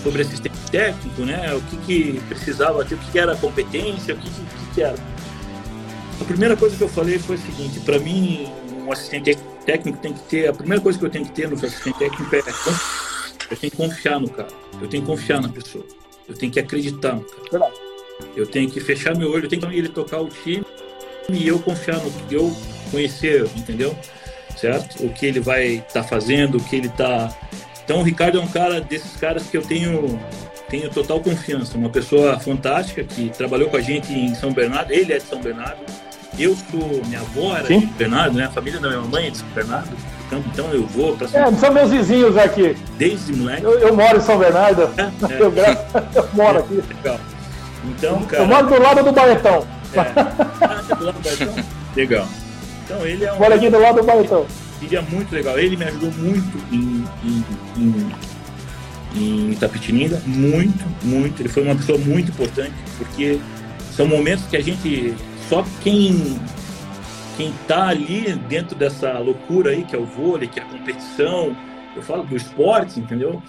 sobre assistente técnico, né? O que, que precisava, o que, que era competência, o que, que, que era. A primeira coisa que eu falei foi o seguinte: para mim, um assistente técnico tem que ter. A primeira coisa que eu tenho que ter no assistente técnico é. Eu tenho que confiar no cara, eu tenho que confiar na pessoa. Eu tenho que acreditar no cara. Eu tenho que fechar meu olho, eu tenho que ele tocar o time e eu confiar no que eu conhecer, entendeu? Certo? O que ele vai estar tá fazendo, o que ele está. Então o Ricardo é um cara desses caras que eu tenho tenho total confiança, uma pessoa fantástica que trabalhou com a gente em São Bernardo, ele é de São Bernardo, eu sou, minha avó era Sim. de São Bernardo, né? A família da minha mãe é de São Bernardo. Então, então eu vou para São É, são meus vizinhos aqui. Desde moleque. Eu, eu moro em São Bernardo. É, é. Eu, eu, moro aqui. Legal. Então, cara. Eu moro do lado do Baretão. É. Ah, do lado do Baretão? Legal. Então ele é um. Moro aqui do lado do Baretão. Ele é muito legal. Ele me ajudou muito em, em, em, em Itapetininga. Muito, muito. Ele foi uma pessoa muito importante, porque são momentos que a gente. Só quem quem está ali dentro dessa loucura aí, que é o vôlei, que é a competição, eu falo do esporte, entendeu?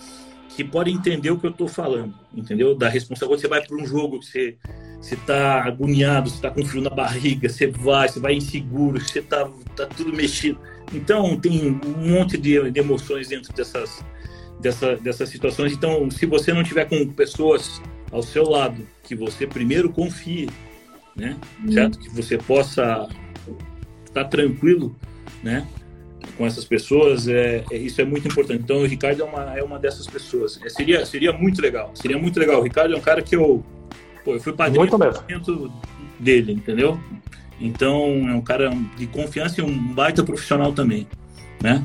Que pode entender o que eu estou falando, entendeu? Da responsabilidade. Você vai para um jogo que você está agoniado, você está com frio na barriga, você vai, você vai inseguro, você está tá tudo mexido. Então, tem um monte de, de emoções dentro dessas, dessa, dessas situações. Então, se você não tiver com pessoas ao seu lado, que você primeiro confie, né? Hum. Certo? Que você possa tá tranquilo, né? Com essas pessoas, é, é, isso é muito importante. Então, o Ricardo é uma, é uma dessas pessoas. É, seria, seria muito legal. Seria muito legal. O Ricardo é um cara que eu, pô, eu fui padrinho dele, entendeu? Então, é um cara de confiança e um baita profissional também, né?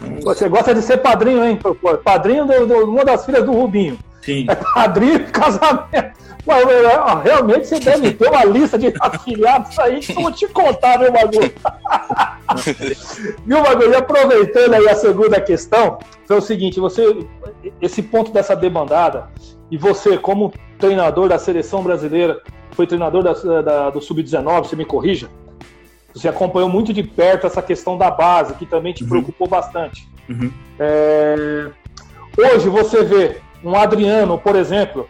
Então, Você gosta de ser padrinho, hein? Padrinho de, de uma das filhas do Rubinho. Sim. É padrinho de casamento. Mas, realmente você deve ter uma lista de afiliados aí que eu vou te contar, meu bagulho. Viu, bagulho? E aproveitando aí a segunda questão, foi o seguinte: você, esse ponto dessa demandada, e você, como treinador da seleção brasileira, foi treinador da, da, do Sub-19, você me corrija. Você acompanhou muito de perto essa questão da base, que também te uhum. preocupou bastante. Uhum. É... Hoje você vê um Adriano, por exemplo,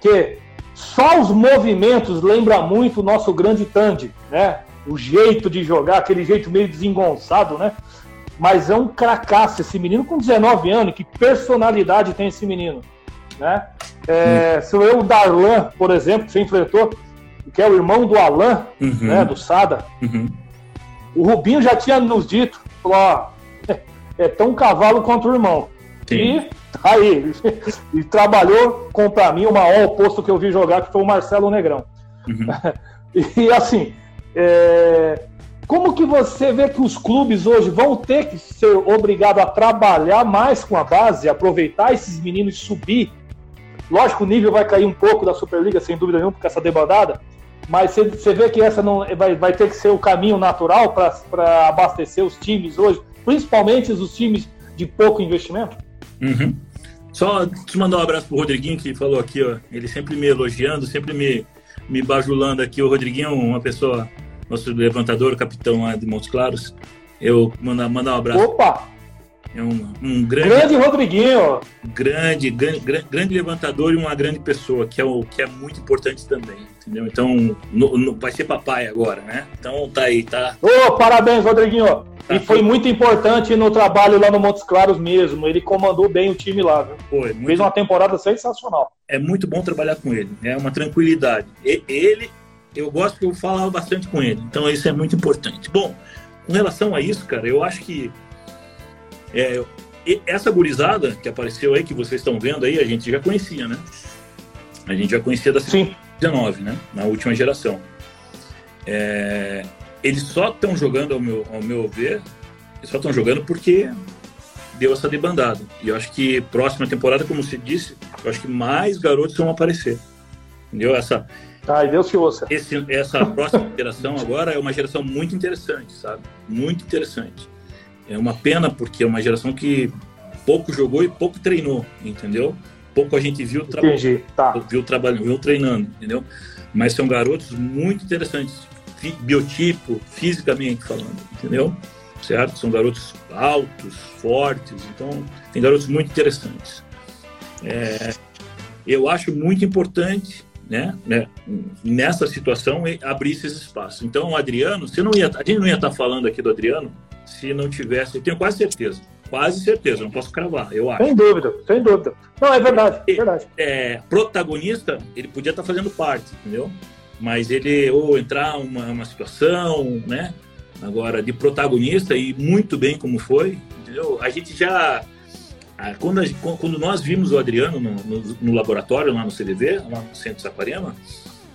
que só os movimentos lembra muito o nosso grande Tandy, né? O jeito de jogar, aquele jeito meio desengonçado, né? Mas é um cracaço esse menino com 19 anos, que personalidade tem esse menino, né? É, se eu o Darlan, por exemplo, que você enfrentou, que é o irmão do Alan, uhum. né, do Sada, uhum. o Rubinho já tinha nos dito, falou, ó, é tão cavalo quanto o irmão. Sim. E tá aí, e trabalhou com, pra mim, o maior oposto que eu vi jogar, que foi o Marcelo Negrão. Uhum. e assim, é... como que você vê que os clubes hoje vão ter que ser obrigados a trabalhar mais com a base, aproveitar esses meninos e subir? Lógico, o nível vai cair um pouco da Superliga, sem dúvida nenhuma, com essa debandada, mas você vê que essa não vai, vai ter que ser o caminho natural para abastecer os times hoje, principalmente os times de pouco investimento? Uhum. Só te mandar um abraço pro Rodriguinho, que falou aqui, ó. Ele sempre me elogiando, sempre me, me bajulando aqui. O Rodriguinho é uma pessoa, nosso levantador, capitão lá de Montes Claros. Eu mandar, mandar um abraço. Opa! É um, um grande, grande Rodriguinho. Grande, grande, grande levantador e uma grande pessoa, que é, o, que é muito importante também, entendeu? Então, no, no, vai ser papai agora, né? Então tá aí, tá? Ô, oh, parabéns, Rodriguinho. Tá e foi muito importante no trabalho lá no Montes Claros mesmo. Ele comandou bem o time lá, viu? Foi. Muito... Fez uma temporada sensacional. É muito bom trabalhar com ele, é uma tranquilidade. E, ele, eu gosto que eu falava bastante com ele, então isso é muito importante. Bom, com relação a isso, cara, eu acho que é, essa gurizada que apareceu aí, que vocês estão vendo aí, a gente já conhecia, né? A gente já conhecia da 19, né? Na última geração. É, eles só estão jogando, ao meu, ao meu ver, eles só estão jogando porque deu essa debandada. E eu acho que próxima temporada, como você disse, eu acho que mais garotos vão aparecer. Entendeu? Essa, Ai, Deus que ouça. Esse, essa próxima geração agora é uma geração muito interessante, sabe? Muito interessante. É uma pena porque é uma geração que pouco jogou e pouco treinou, entendeu? Pouco a gente viu trabalhando, tá. viu trabalhando, viu treinando, entendeu? Mas são garotos muito interessantes, biotipo, fisicamente falando, entendeu? Certo? São garotos altos, fortes, então tem garotos muito interessantes. É, eu acho muito importante né, né, nessa situação abrir esses espaços. Então, o Adriano, você não ia, a gente não ia estar falando aqui do Adriano se não tivesse, eu tenho quase certeza, quase certeza, não posso cravar, eu acho. Sem dúvida, sem dúvida. Não, é verdade, é verdade. É, protagonista, ele podia estar fazendo parte, entendeu? Mas ele, ou entrar uma, uma situação, né? Agora, de protagonista, e muito bem como foi, entendeu? A gente já. Quando, a, quando nós vimos o Adriano no, no, no laboratório, lá no CDV, lá no Centro Saparema,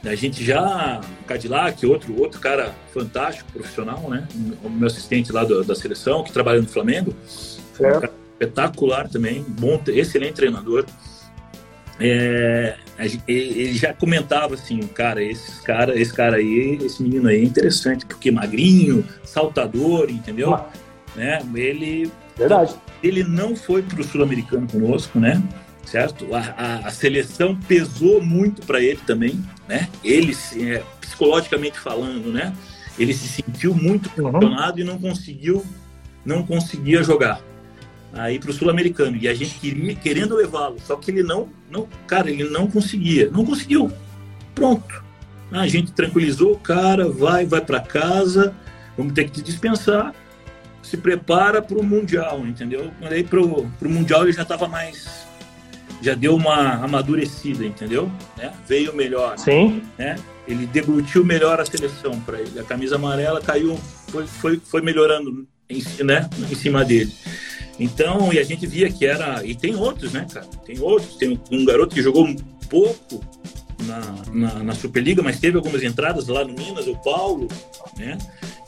a gente já, Cadillac, outro, outro cara fantástico, profissional, né? O meu assistente lá do, da seleção, que trabalha no Flamengo. Um espetacular também, bom, excelente treinador. É, ele já comentava assim, cara, esse cara, esse cara aí, esse menino aí é interessante, porque magrinho, saltador, entendeu? Ah. Né? Ele, Verdade. Ele não foi para o sul-americano conosco, né? certo? A, a, a seleção pesou muito para ele também, né? Ele, é, psicologicamente falando, né? Ele se sentiu muito pressionado uhum. e não conseguiu, não conseguia jogar. Aí para o sul-americano e a gente queria, querendo levá-lo, só que ele não, não, cara, ele não conseguia, não conseguiu. Pronto. A gente tranquilizou o cara, vai, vai para casa, vamos ter que te dispensar. Se prepara para o mundial, entendeu? Aí para o mundial ele já estava mais já deu uma amadurecida, entendeu? Né? Veio melhor. Sim. Né? Ele deglutiu melhor a seleção para ele. A camisa amarela caiu, foi, foi, foi melhorando em, né? em cima dele. Então, e a gente via que era. E tem outros, né, cara? Tem outros. Tem um garoto que jogou pouco na, na, na, Superliga, mas teve algumas entradas lá no Minas, o Paulo, né?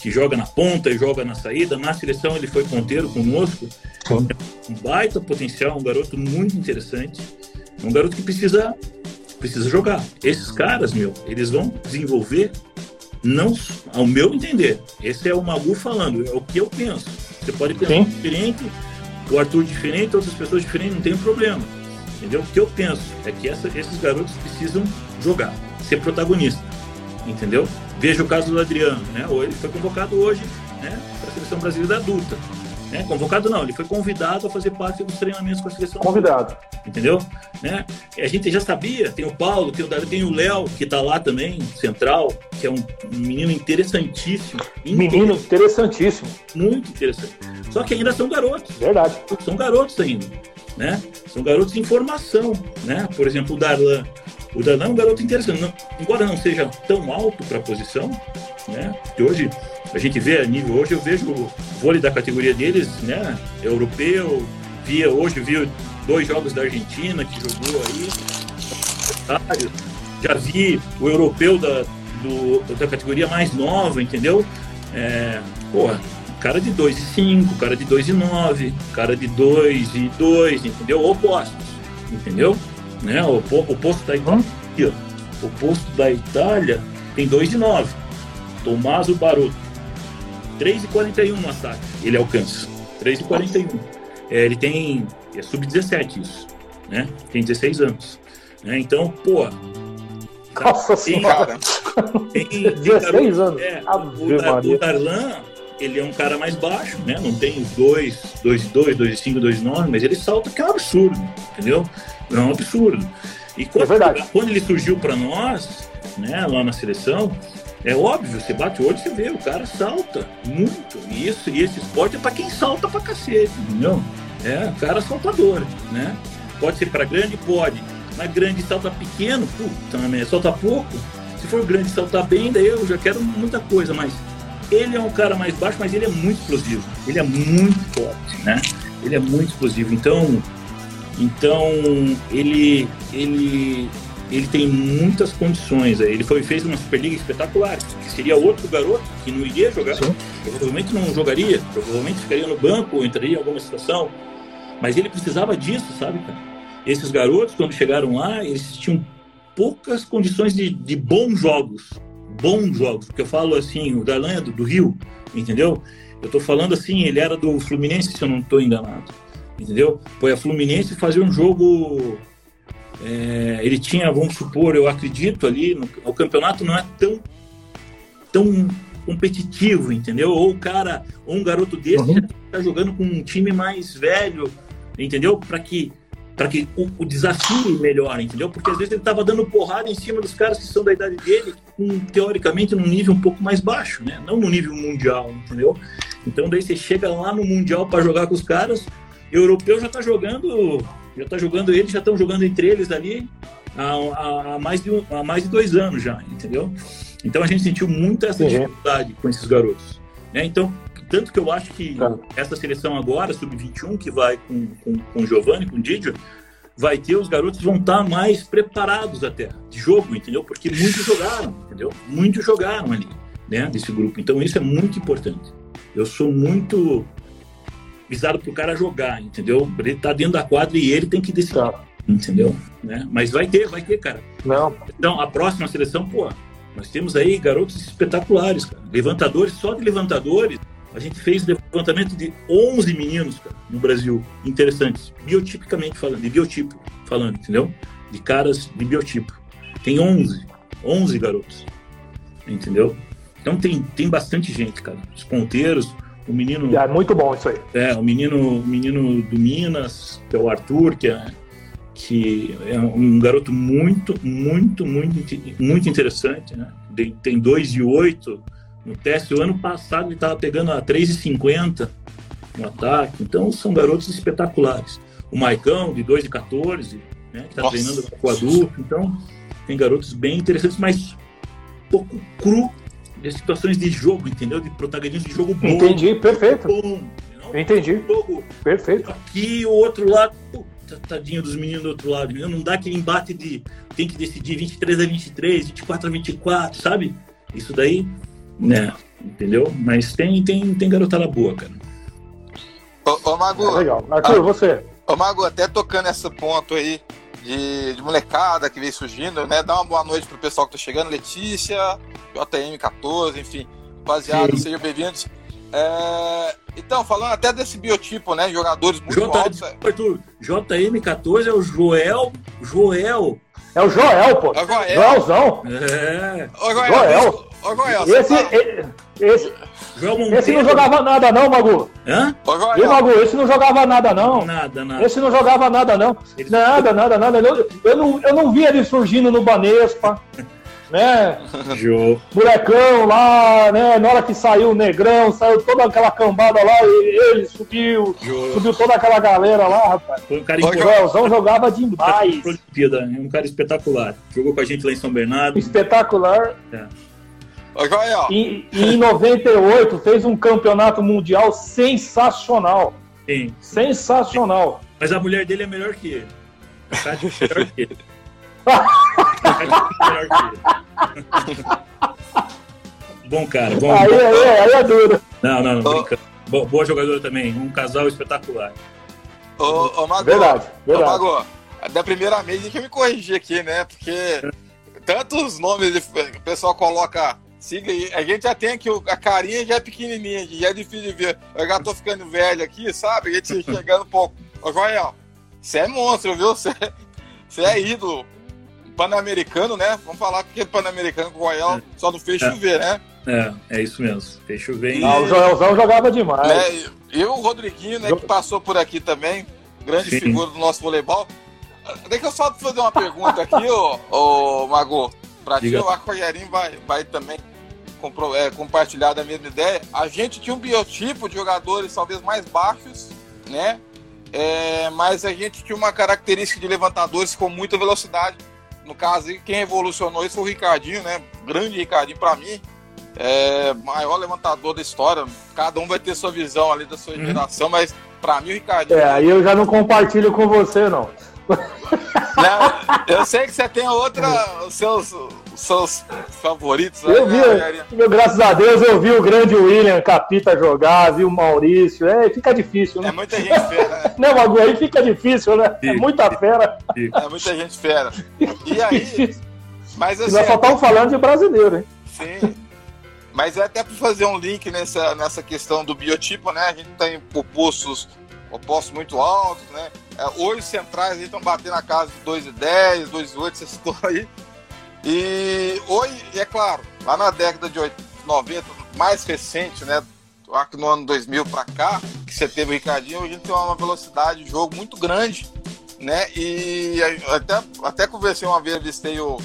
Que joga na ponta e joga na saída. Na seleção ele foi ponteiro conosco. Um baita potencial, um garoto muito interessante. Um garoto que precisa, precisa jogar. Esses caras, meu, eles vão desenvolver, não ao meu entender. Esse é o Magu falando, é o que eu penso. Você pode pensar Sim. diferente, o Arthur diferente, outras pessoas diferentes, não tem problema. Entendeu? O que eu penso é que essa, esses garotos precisam jogar, ser protagonista. Entendeu? Veja o caso do Adriano, né? Ele foi convocado hoje né, para a seleção brasileira adulta. Né? Convocado não, ele foi convidado a fazer parte dos treinamentos com a seleção. Convidado. Entendeu? Né? A gente já sabia, tem o Paulo, tem o Dario, tem o Léo, que está lá também, central, que é um, menino interessantíssimo. Menino interessantíssimo. Muito interessante. Só que ainda são garotos. Verdade. São garotos ainda. Né? São garotos em formação. Né? Por exemplo, o Darlan. O Darlan é um garoto interessante. Não, embora não seja tão alto para a posição, né? que hoje a gente vê a nível hoje, eu vejo o vôlei da categoria deles, né? Europeu, via hoje, vi dois jogos da Argentina que jogou aí. Já vi o europeu da, do, da categoria mais nova, entendeu? É, porra, cara de 2,5, cara de 2,9, cara de 2 e 2, entendeu? Opostos, entendeu? Né? O, o posto da Itália, o posto da Itália tem 2,9. Tommaso Barotto 3,41 no ataque. Ele alcança. 3,41. É, ele tem. É sub-17 isso. Né? Tem 16 anos. Né? Então, pô. Nossa tem, senhora! Tem, tem 16 anos. É, o, o Darlan, ele é um cara mais baixo, né? Não tem os 2, 2 2, 2 5, 2 9, mas ele salta que é um absurdo, entendeu? É um absurdo. E quando, é quando ele surgiu para nós, né, lá na seleção, é óbvio, você bate o olho, você vê, o cara salta muito. E, isso, e esse esporte é para quem salta pra cacete, entendeu? É, cara saltador, né? Pode ser para grande? Pode. Mas grande salta pequeno, puta, né? Salta pouco. Se for grande saltar bem, daí eu já quero muita coisa, mas ele é um cara mais baixo, mas ele é muito explosivo. Ele é muito forte, né? Ele é muito explosivo. Então, então ele, ele ele tem muitas condições. Ele foi fez uma Superliga espetacular, que seria outro garoto que não iria jogar, Sim. provavelmente não jogaria, provavelmente ficaria no banco ou entraria em alguma situação. Mas ele precisava disso, sabe, cara? Esses garotos, quando chegaram lá, eles tinham poucas condições de, de bons jogos. Bons jogos. Porque eu falo assim, o Darlan é do, do Rio, entendeu? Eu tô falando assim, ele era do Fluminense, se eu não tô enganado. Entendeu? Foi a Fluminense fazer um jogo é, ele tinha, vamos supor, eu acredito ali, no, o campeonato não é tão, tão competitivo, entendeu? Ou o cara, ou um garoto desse uhum. está jogando com um time mais velho, entendeu? Para que para que o, o, desafio melhore, entendeu? Porque às vezes ele estava dando porrada em cima dos caras que são da idade dele, com, teoricamente num nível um pouco mais baixo, né? Não no nível mundial, entendeu? Então daí você chega lá no mundial para jogar com os caras, o europeu já está jogando já está jogando eles, já estão jogando entre eles ali há, há, mais de, há mais de dois anos já, entendeu? Então a gente sentiu muito essa dificuldade com esses garotos. Né? Então, tanto que eu acho que tá. essa seleção agora, sub-21, que vai com, com, com o Giovanni, com o Didio, vai ter, os garotos vão estar tá mais preparados até de jogo, entendeu? Porque muitos jogaram, entendeu? Muitos jogaram ali, né, desse grupo. Então isso é muito importante. Eu sou muito visado pro cara jogar, entendeu? Ele tá dentro da quadra e ele tem que decidir. Tá. Entendeu? Né? Mas vai ter, vai ter, cara. Não. Então, a próxima seleção, pô, nós temos aí garotos espetaculares, cara. Levantadores, só de levantadores, a gente fez levantamento de 11 meninos, cara, no Brasil, interessantes, biotipicamente falando, de biotipo falando, entendeu? De caras de biotipo. Tem 11, 11 garotos, entendeu? Então tem, tem bastante gente, cara. Os ponteiros, o menino. É muito bom isso aí. É, o menino, o menino do Minas, que é o Arthur, que é, que é um garoto muito, muito, muito, muito interessante, né? Tem 2,8 no teste. O ano passado ele estava pegando a 3,50 no ataque. Então são garotos espetaculares. O Maicão, de 2,14, né? Que está treinando com o adulto. Então tem garotos bem interessantes, mas pouco cru de situações de jogo, entendeu? De protagonismo de jogo bom. Entendi, perfeito. Bom, Entendi. Jogo, perfeito. Aqui o outro lado, puta, tadinho dos meninos do outro lado, não dá aquele embate de tem que decidir 23 a 23, 24 a 24, sabe? Isso daí, né? Entendeu? Mas tem, tem, tem garotada boa, cara. Ô, ô Mago. É legal. Arthur, ah, você. Ô, Mago, até tocando esse ponto aí de, de molecada que vem surgindo, né? Dá uma boa noite pro pessoal que tá chegando, Letícia, JM14, enfim, rapaziada, sejam bem-vindos. É... Então, falando até desse biotipo, né? Jogadores muito J... altos. Arthur, JM14 é o Joel, Joel É o Joel, pô. É o Joel. Joelzão. É. Ô, Joel. Joel. Ô, Joel esse, tá... esse, esse não jogava nada, não, Magu. Hã? Ô. E, Magu, esse não jogava nada, não. Nada, nada. Esse não jogava nada, não. Nada, nada, nada. Eu, eu, não, eu não vi ele surgindo no Banespa né? Jô. Molecão lá, né? Na hora que saiu o Negrão, saiu toda aquela cambada lá, ele subiu, Jô. subiu toda aquela galera lá, rapaz. Foi um cara o jogava demais. Um cara espetacular. Jogou com a gente lá em São Bernardo. Espetacular. É. E, e em 98 fez um campeonato mundial sensacional. Sim. Sensacional. Mas a mulher dele é melhor que ele. A é melhor que ele. bom cara, bom. Aí, aí, aí é duro. Não, não, não. Oh. Boa jogadora também. Um casal espetacular. Ô, ô Mago, verdade, verdade. Ô, Mago, da primeira vez tem que me corrigir aqui, né? Porque tantos nomes o pessoal coloca. Siga aí. A gente já tem aqui, a carinha já é pequenininha, já é difícil de ver. Eu já tô ficando velho aqui, sabe? A gente chegando um pouco. Ô, Joel, você é monstro, viu? Você, você é ídolo. Pan-Americano, né? Vamos falar que é Pan-Americano com o Royal é. só não fez é. chover, né? É, é isso mesmo. Fez chover. Ah, o Joelzão jogava demais. Né? E o Rodriguinho, né, que passou por aqui também, grande Sim. figura do nosso voleibol. Deixa eu só fazer uma pergunta aqui, ô, ô Mago. Pra Diga. ti, o Arcoiarim vai, vai também compro, é, compartilhar da mesma ideia. A gente tinha um biotipo de jogadores talvez mais baixos, né? É, mas a gente tinha uma característica de levantadores com muita velocidade no caso, quem revolucionou isso foi o Ricardinho, né? Grande Ricardinho para mim. É, maior levantador da história. Cada um vai ter sua visão ali da sua uhum. geração, mas para mim o Ricardinho. É, aí eu já não compartilho com você, não. eu sei que você tem outra, os seus, seus favoritos. Eu vi, né, meu, graças a Deus, eu vi o grande William Capita jogar, vi o Maurício. É, fica difícil, né? É muita gente fera, né? Não, Magu, aí fica difícil, né? É muita fera. É muita gente fera. E aí. Mas assim, nós só estamos falando de brasileiro, hein? Sim. Mas é até para fazer um link nessa, nessa questão do biotipo, né? A gente tem opostos, opostos muito altos, né? É, hoje centrais estão batendo na casa de 2,10, 2,8, você citou aí. E hoje, é claro, lá na década de 90, mais recente, né? No ano 2000 para cá, que você teve o Ricardinho, a gente tem uma velocidade de jogo muito grande, né? E até, até conversei uma vez, listei o,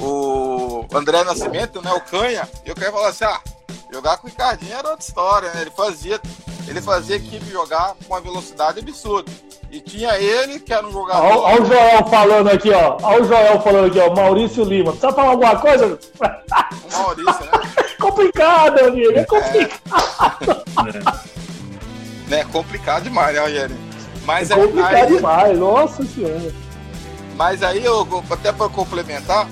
o André Nascimento, né? O Canha, e eu quero falar assim: ah, jogar com o Ricardinho era outra história, né? Ele fazia, ele fazia a equipe jogar com uma velocidade absurda. E tinha ele, que era um jogador. Olha o Joel falando aqui, ó. Olha o Joel falando aqui, ó. Maurício Lima. Precisa falar alguma coisa? O Maurício, né? complicado, amigo. É complicado. É, é complicado demais, né, Rogério? Mas é complicado aí, demais, nossa senhora. Mas aí, eu, até para complementar,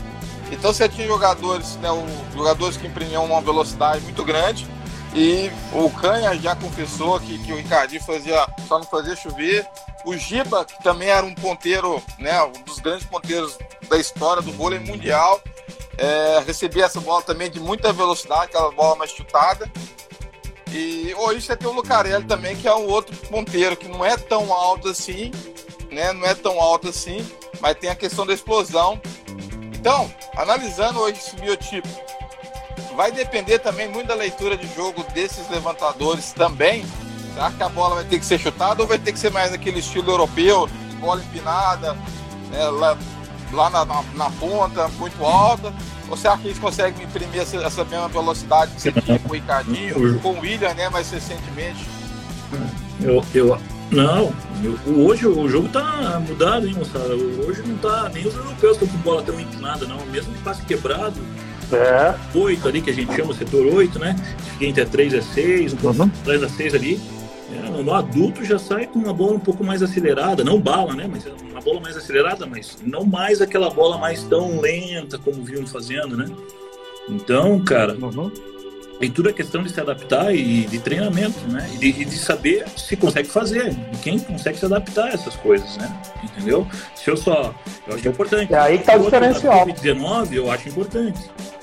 então você tinha jogadores, né, jogadores que imprimiam uma velocidade muito grande e o Canha já confessou que, que o Ricardinho fazia, só não fazia chover. O Giba, que também era um ponteiro, né, um dos grandes ponteiros da história do vôlei mundial, é, recebia essa bola também de muita velocidade, aquela bola mais chutada. E hoje você tem o Lucarelli também, que é um outro ponteiro que não é tão alto assim, né? Não é tão alto assim, mas tem a questão da explosão. Então, analisando hoje esse biotipo, vai depender também muito da leitura de jogo desses levantadores também. Será que a bola vai ter que ser chutada ou vai ter que ser mais naquele estilo europeu, de bola empinada, né, lá, lá na, na, na, ponta, muito alta? Ou será que eles conseguem imprimir essa, essa mesma velocidade que você tinha com o Ricardinho, com o William, né, mais recentemente? Eu, eu, não, eu, hoje o jogo tá mudado, hein, moçada? Hoje não tá. Nem os europeus estão com bola tão empinada, não. Mesmo que passe quebrado, é. 8 ali, que a gente chama o setor 8, né? Fica entre a 3 e a 6, um pouco uhum. atrás da 6 ali. É, no adulto já sai com uma bola um pouco mais acelerada, não bala, né? Mas uma bola mais acelerada, mas não mais aquela bola mais tão lenta como vinham fazendo, né? Então, cara, uhum. E tudo é questão de se adaptar e de treinamento, né? E de, de, saber se consegue fazer. Quem consegue se adaptar a essas coisas, né? Entendeu? Se eu só. Eu acho importante. É aí que tá o diferencial. 19 eu acho importante.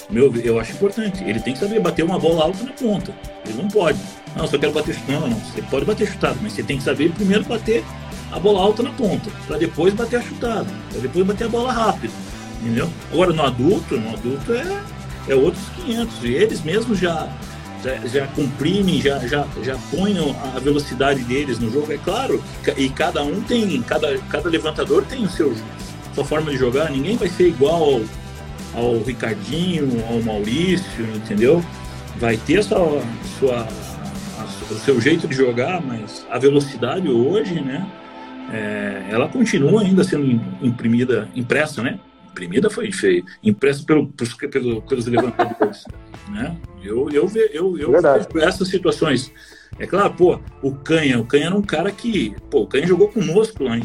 Meu, eu acho importante. Ele tem que saber bater uma bola alta na ponta. Ele não pode. Não, só quero bater chutado. Não, não, você pode bater chutado, mas você tem que saber primeiro bater a bola alta na ponta, para depois bater a chutada, para depois bater a bola rápida, entendeu? Agora no adulto, no adulto é, é outros 500, e eles mesmos já já, já comprimem, já, já, já põem a velocidade deles no jogo, é claro, e cada um tem, cada, cada levantador tem o seu sua forma de jogar, ninguém vai ser igual ao Ricardinho, ao Maurício, entendeu? Vai ter sua, sua a, o seu jeito de jogar, mas a velocidade hoje, né? É, ela continua ainda sendo imprimida, impressa, né? Imprimida foi feio, impressa pelo, pelo, pelos levantadores, né? Eu, eu, eu, eu vejo essas situações. É claro, pô, o Canha, o Canha era um cara que, pô, o Canha jogou conosco lá em,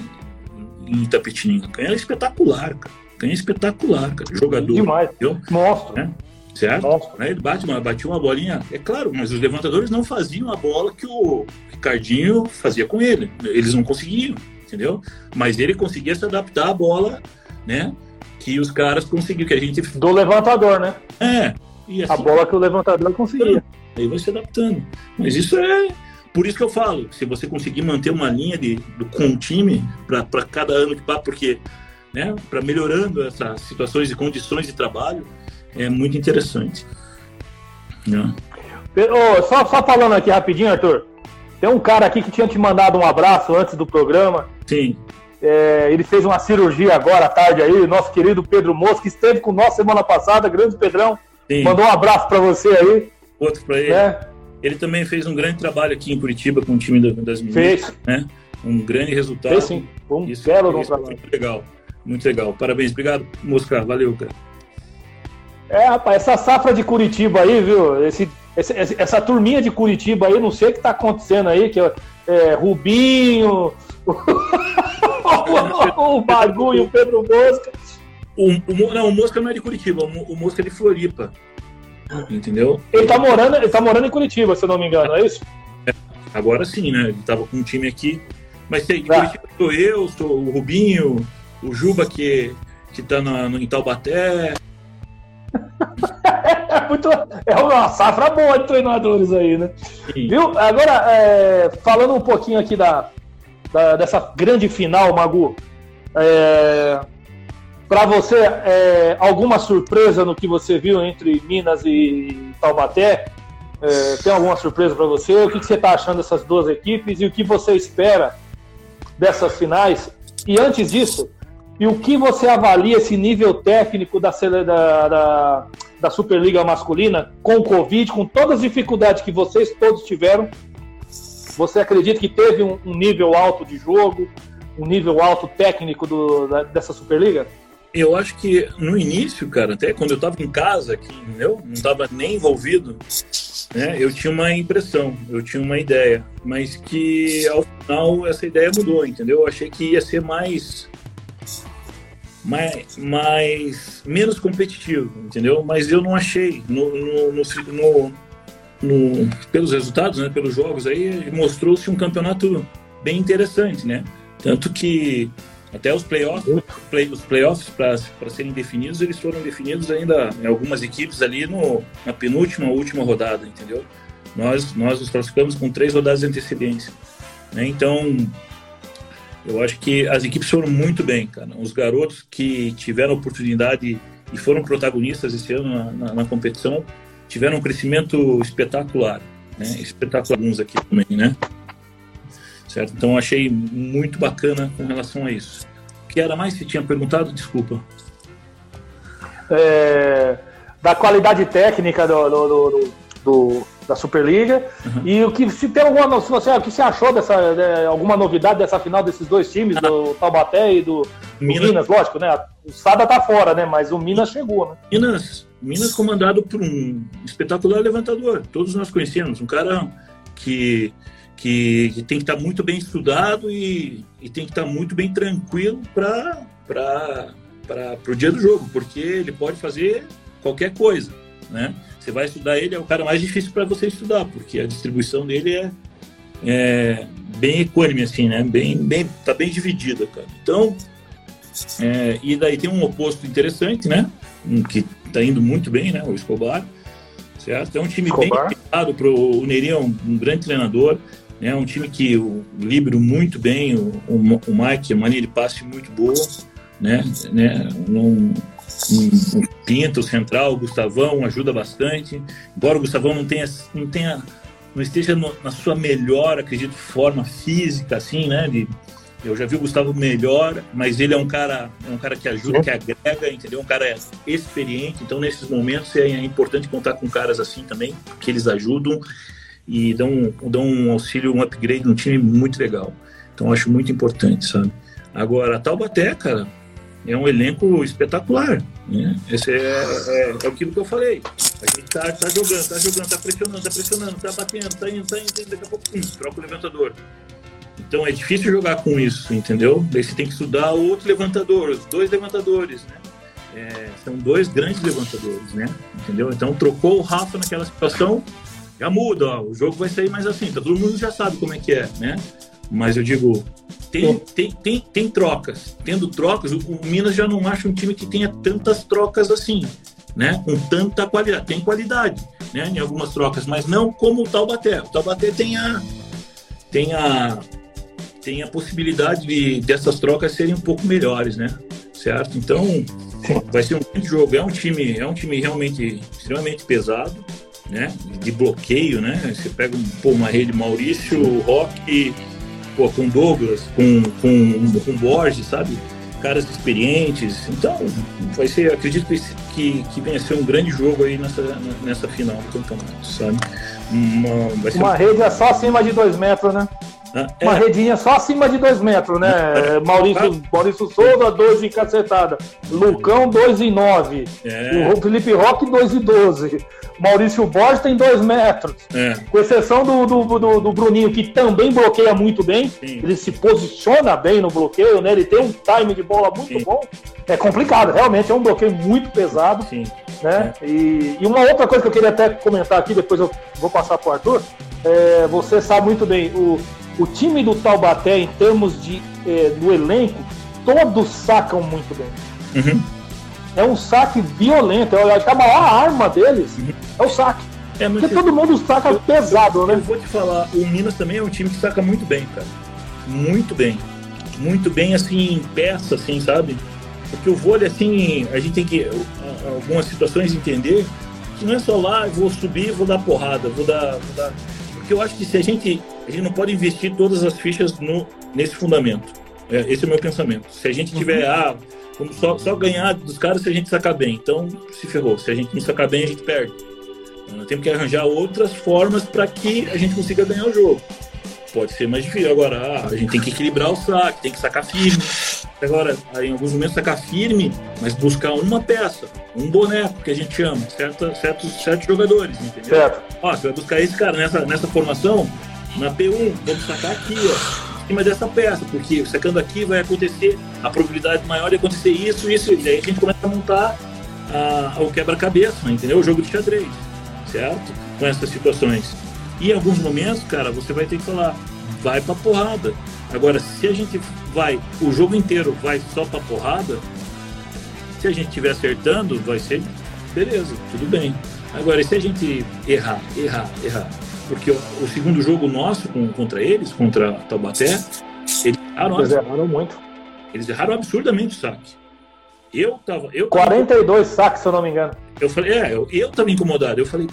em Itapetininga. O Canha era espetacular, cara. Canha é espetacular, cara. Jogador. Demais. Monstro. Né? Certo? Monstro. Ele bate uma, batia uma bolinha, é claro, mas os levantadores não faziam a bola que o Ricardinho fazia com ele. Eles não conseguiam, entendeu? Mas ele conseguia se adaptar à bola, né? Que os caras conseguiam, que a gente. Do levantador, né? É. Assim, a bola que o levantador conseguia. Aí vai se adaptando. Mas isso é por isso que eu falo, se você conseguir manter uma linha de, do, com o time para cada ano que passa, porque né, para melhorando essas situações e condições de trabalho, é muito interessante. Né? Oh, só, só falando aqui rapidinho, Arthur. Tem um cara aqui que tinha te mandado um abraço antes do programa. Sim. É, ele fez uma cirurgia agora à tarde aí, nosso querido Pedro Mosca, esteve com nós semana passada, grande Pedrão. Sim. Mandou um abraço para você aí. Outro para ele. Né? Ele também fez um grande trabalho aqui em Curitiba com o time das meninas. Fez. Né? Um grande resultado. Fez sim. Um isso, belo isso trabalho. Muito legal. Muito legal. Parabéns. Obrigado, Mosca. Valeu, cara. É, rapaz, essa safra de Curitiba aí, viu? Esse, esse, essa turminha de Curitiba aí, não sei o que tá acontecendo aí, que é, é Rubinho, o, o Bagulho, o Pedro Mosca. O, o, não, o Mosca não é de Curitiba, o, o Mosca é de Floripa. Entendeu? Ele tá morando, ele tá morando em Curitiba, se eu não me engano, é isso? É, agora sim, né? Ele tava com um time aqui. Mas tem, de tá. Curitiba sou eu, sou o Rubinho, o Juba que, que tá na, no, em Taubaté. é, muito, é uma safra boa de treinadores aí, né? Sim. Viu? Agora, é, falando um pouquinho aqui da, da, dessa grande final, Magu. É, para você, é, alguma surpresa no que você viu entre Minas e Taubaté? É, tem alguma surpresa para você? O que, que você está achando dessas duas equipes e o que você espera dessas finais? E antes disso, e o que você avalia esse nível técnico da, da, da, da Superliga Masculina com o Covid, com todas as dificuldades que vocês todos tiveram? Você acredita que teve um, um nível alto de jogo, um nível alto técnico do, da, dessa Superliga? Eu acho que no início, cara, até quando eu estava em casa aqui, entendeu? Não estava nem envolvido, né? Eu tinha uma impressão, eu tinha uma ideia, mas que ao final essa ideia mudou, entendeu? Eu achei que ia ser mais mais, mais menos competitivo, entendeu? Mas eu não achei no, no, no, no pelos resultados, né, pelos jogos aí, mostrou-se um campeonato bem interessante, né? Tanto que até os playoffs, play, os playoffs para serem definidos, eles foram definidos ainda em algumas equipes ali no, na penúltima, última rodada, entendeu? Nós, nós nos classificamos com três rodadas de antecedência. Né? Então, eu acho que as equipes foram muito bem, cara. Os garotos que tiveram oportunidade e foram protagonistas esse ano na, na, na competição tiveram um crescimento espetacular, né? Espetacular alguns aqui também, né? certo? Então achei muito bacana com relação a isso. O que era mais que tinha perguntado? Desculpa. É, da qualidade técnica do, do, do, do da Superliga uhum. e o que se tem alguma se você o que você achou dessa de, alguma novidade dessa final desses dois times do Taubaté e do, Minas. Minas, lógico, né? O Sada tá fora, né? Mas o Minas chegou, né? Minas, Minas comandado por um espetacular levantador. Todos nós conhecemos um cara que que, que tem que estar muito bem estudado e, e tem que estar muito bem tranquilo para o dia do jogo, porque ele pode fazer qualquer coisa, né? Você vai estudar ele, é o cara mais difícil para você estudar, porque a distribuição dele é, é bem equânime, assim, né? Bem, bem, tá bem dividida, cara. Então, é, e daí tem um oposto interessante, né? Que tá indo muito bem, né? O Escobar certo? É um time Escobar. bem equilibrado, pro, o Neri é um, um, grande treinador, né? Um time que o Libro muito bem, o, o, o Mike, a maneira de passe muito boa, né? né? Um, um, um Pinto, o Central, o Gustavão ajuda bastante, embora o Gustavão não tenha, não tenha não esteja no, na sua melhor, acredito, forma física, assim, né? De, eu já vi o Gustavo melhor, mas ele é um cara, é um cara que ajuda, que agrega, entendeu? Um cara experiente. Então, nesses momentos é importante contar com caras assim também, que eles ajudam e dão, dão um auxílio, um upgrade no time muito legal. Então, acho muito importante, sabe? Agora, a Taubaté, cara, é um elenco espetacular. Né? Esse é, é, é aquilo que eu falei. A gente tá, tá jogando, tá jogando, tá pressionando, tá pressionando, tá batendo, tá indo, tá indo, daqui a pouco, pum, troca o levantador. Então é difícil jogar com isso, entendeu? Daí você tem que estudar outro levantador, os dois levantadores, né? É, são dois grandes levantadores, né? Entendeu? Então trocou o Rafa naquela situação, já muda, ó, o jogo vai sair mais assim, tá, todo mundo já sabe como é que é, né? Mas eu digo, tem, tem, tem, tem trocas. Tendo trocas, o, o Minas já não acha um time que tenha tantas trocas assim, né? Com tanta qualidade. Tem qualidade, né? Em algumas trocas, mas não como o Taubaté. O Taubaté tem a, tem a, tem a possibilidade de dessas trocas serem um pouco melhores, né? Certo? Então, vai ser um grande jogo. É um time, é um time realmente extremamente pesado, né? De bloqueio, né? Você pega um, pô, uma rede Maurício, Rock, pô, com Douglas, com, com, com Borges, sabe? Caras experientes. Então, vai ser, acredito que, que, venha a ser um grande jogo aí nessa, nessa final do campeonato, sabe? Uma, uma rede é só acima de dois metros, né? É. Uma redinha só acima de 2 metros, né? Maurício, Maurício Souza, 2 em cacetada. Lucão, 2 em 9. É. O Felipe Roque, 2 em 12. Maurício Borges tem 2 metros. É. Com exceção do, do, do, do, Bruninho, que também bloqueia muito bem. Sim. Ele se posiciona bem no bloqueio, né? Ele tem um time de bola muito Sim. bom. É complicado, realmente é um bloqueio muito pesado. Sim. Né? É. E, e, uma outra coisa que eu queria até comentar aqui, depois eu vou passar para o Arthur. É, você sabe muito bem, o, o time do Taubaté, em termos de, é, do elenco, todos sacam muito bem. Uhum. É um saque violento. Eu acho que a maior arma deles uhum. é o saque. É, Porque todo mundo saca eu, pesado, né? Eu vou te falar, o Minas também é um time que saca muito bem, cara. Muito bem. Muito bem, assim, em peça, assim, sabe? Porque o vôlei, assim, a gente tem que, algumas situações, entender que não é só lá, vou subir, vou dar porrada, vou dar, vou dar porque eu acho que se a gente a gente não pode investir todas as fichas no, nesse fundamento. É, esse é o meu pensamento. Se a gente tiver, uhum. ah, vamos só, só ganhar dos caras se a gente sacar bem. Então, se ferrou. Se a gente não sacar bem, a gente perde. Nós temos que arranjar outras formas para que a gente consiga ganhar o jogo. Pode ser mais difícil. Agora, ah, a gente tem que equilibrar o saque, tem que sacar firme. Agora, em alguns momentos, sacar firme, mas buscar uma peça, um boneco que a gente chama, certo, certos, certos jogadores, entendeu? Certo. Ó, você vai buscar esse cara nessa, nessa formação, na P1, vamos sacar aqui, ó, em cima dessa peça, porque sacando aqui vai acontecer a probabilidade maior de acontecer isso, isso, e aí a gente começa a montar a, o quebra-cabeça, entendeu? O jogo de xadrez, certo? Com essas situações. E em alguns momentos, cara, você vai ter que falar, vai pra porrada. Agora, se a gente vai, o jogo inteiro vai só pra porrada, se a gente estiver acertando, vai ser beleza, tudo bem. Agora, se a gente errar, errar, errar, porque o, o segundo jogo nosso com, contra eles, contra Taubaté, eles erraram, eles erraram muito. Eles erraram absurdamente o saque. Eu tava. Eu 42 tava, saques, se eu não me engano. Eu falei, é, eu, eu tava incomodado. Eu falei,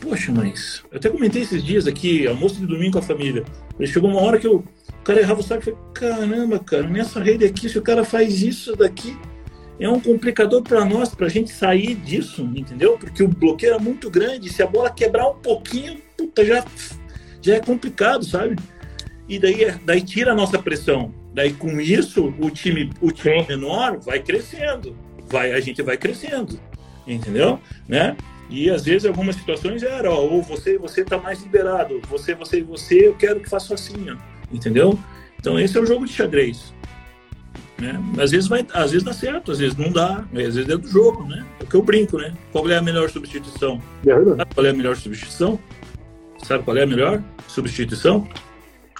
poxa, mas. Eu até comentei esses dias aqui, almoço de domingo com a família. Chegou uma hora que eu, o cara errava o saque e falei, caramba, cara, nessa rede aqui, se o cara faz isso daqui, é um complicador para nós, para a gente sair disso, entendeu? Porque o bloqueio é muito grande. Se a bola quebrar um pouquinho, puta, já, já é complicado, sabe? E daí, é, daí tira a nossa pressão. Daí com isso, o time, o time menor vai crescendo. Vai, a gente vai crescendo, entendeu? Né? E às vezes algumas situações era, ó, ou você você tá mais liberado, você você você eu quero que faça assim, ó, entendeu? Então esse é o jogo de xadrez. Né? Às vezes vai, às vezes dá certo, às vezes não dá, às vezes é do jogo, né? É o que eu brinco, né? Qual é a melhor substituição? É Sabe qual é a melhor substituição? Sabe qual é a melhor substituição?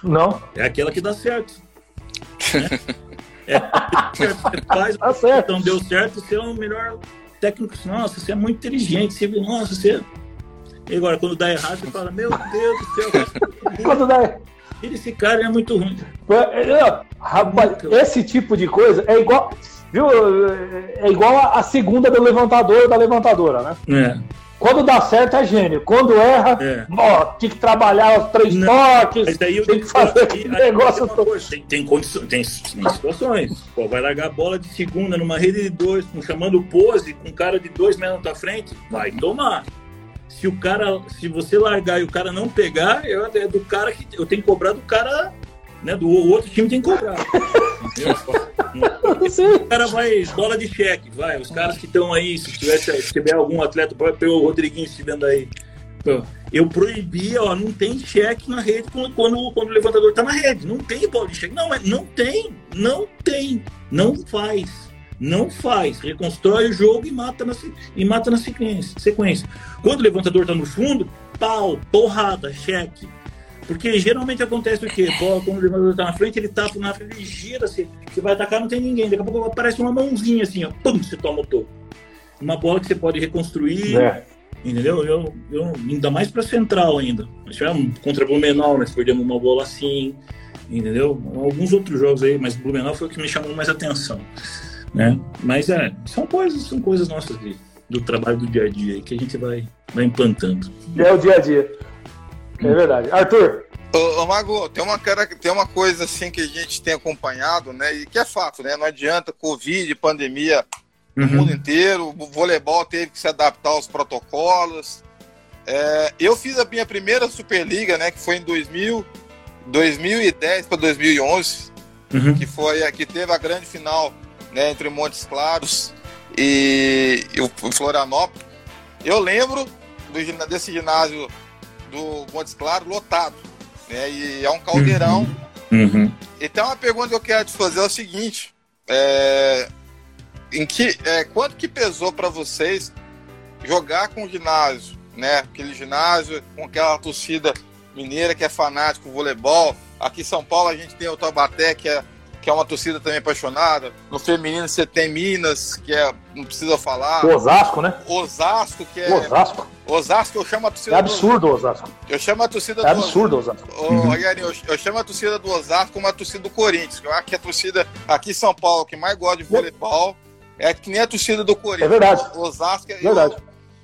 Não. É aquela que dá certo. Né? é, você faz, tá certo. então deu certo, você é o melhor técnico. Nossa, você é muito inteligente, você, nossa, você E agora, quando dá errado, você fala, meu Deus do céu. quando dá Esse cara é muito ruim. Rapaz, esse tipo de coisa é igual. Viu? É igual a segunda do levantador da levantadora, né? É. Quando dá certo é gênio. Quando erra, é. ó, tem que trabalhar os três não, toques, tem que fazer aquele negócio todo. Tem, tem, condições, tem, situações. Pô, vai largar a bola de segunda numa rede de dois, chamando pose, com um cara de dois metros na tua frente, vai tomar. Se o cara, se você largar e o cara não pegar, eu, é do cara que eu tenho que cobrar do cara né? Do outro time tem que cobrar. o cara vai, bola de cheque, vai. Os caras que estão aí, se, tivesse, se tiver algum atleta, pode pegar o Rodriguinho se vendo aí. Eu proibia, ó, não tem cheque na rede quando, quando, quando o levantador está na rede. Não tem bola de cheque. Não, mas não tem, não tem, não faz. Não faz. Reconstrói o jogo e mata na, e mata na sequência, sequência. Quando o levantador está no fundo, pau, porrada, cheque. Porque geralmente acontece o quê? Bola, quando o levantador tá na frente, ele tapa na frente, ele gira, você, você vai atacar, não tem ninguém. Daqui a pouco aparece uma mãozinha assim, ó, pum, você toma o topo. Uma bola que você pode reconstruir, é. entendeu? Eu, eu, ainda mais para central ainda. Nós tivemos contra Blumenau, nós perdemos uma bola assim, entendeu? Alguns outros jogos aí, mas Blumenau foi o que me chamou mais atenção. Né? Mas é, são coisas, são coisas nossas de, do trabalho do dia a dia que a gente vai, vai implantando. É o dia a dia. É verdade. Arthur. Ô, ô, Mago, tem uma, tem uma coisa assim que a gente tem acompanhado, né? E que é fato, né? Não adianta Covid, pandemia no uhum. mundo inteiro, o voleibol teve que se adaptar aos protocolos. É, eu fiz a minha primeira Superliga, né? Que foi em 2000, 2010 para 2011, uhum. que foi que teve a grande final, né? Entre Montes Claros e, e o Florianópolis. Eu lembro do, desse ginásio do Montes Claro lotado. Né? E é um caldeirão. Uhum. Uhum. Então a pergunta que eu quero te fazer é o seguinte: é, em que, é, quanto que pesou para vocês jogar com o ginásio, né? Aquele ginásio com aquela torcida mineira que é fanático do voleibol. Aqui em São Paulo a gente tem o Taubaté, que é que é uma torcida também apaixonada. No feminino você tem Minas, que é, não precisa falar. O Osasco, né? Osasco, que é. Osasco. Osasco, eu chamo a torcida. É absurdo o Osasco. Eu chamo a torcida é do absurdo Osasco. Ô, uhum. eu, eu, chamo a torcida do Osasco como a torcida do Corinthians. Eu acho que a torcida aqui em São Paulo que mais gosta de voleibol é que nem a torcida do Corinthians. É verdade. O Osasco é verdade.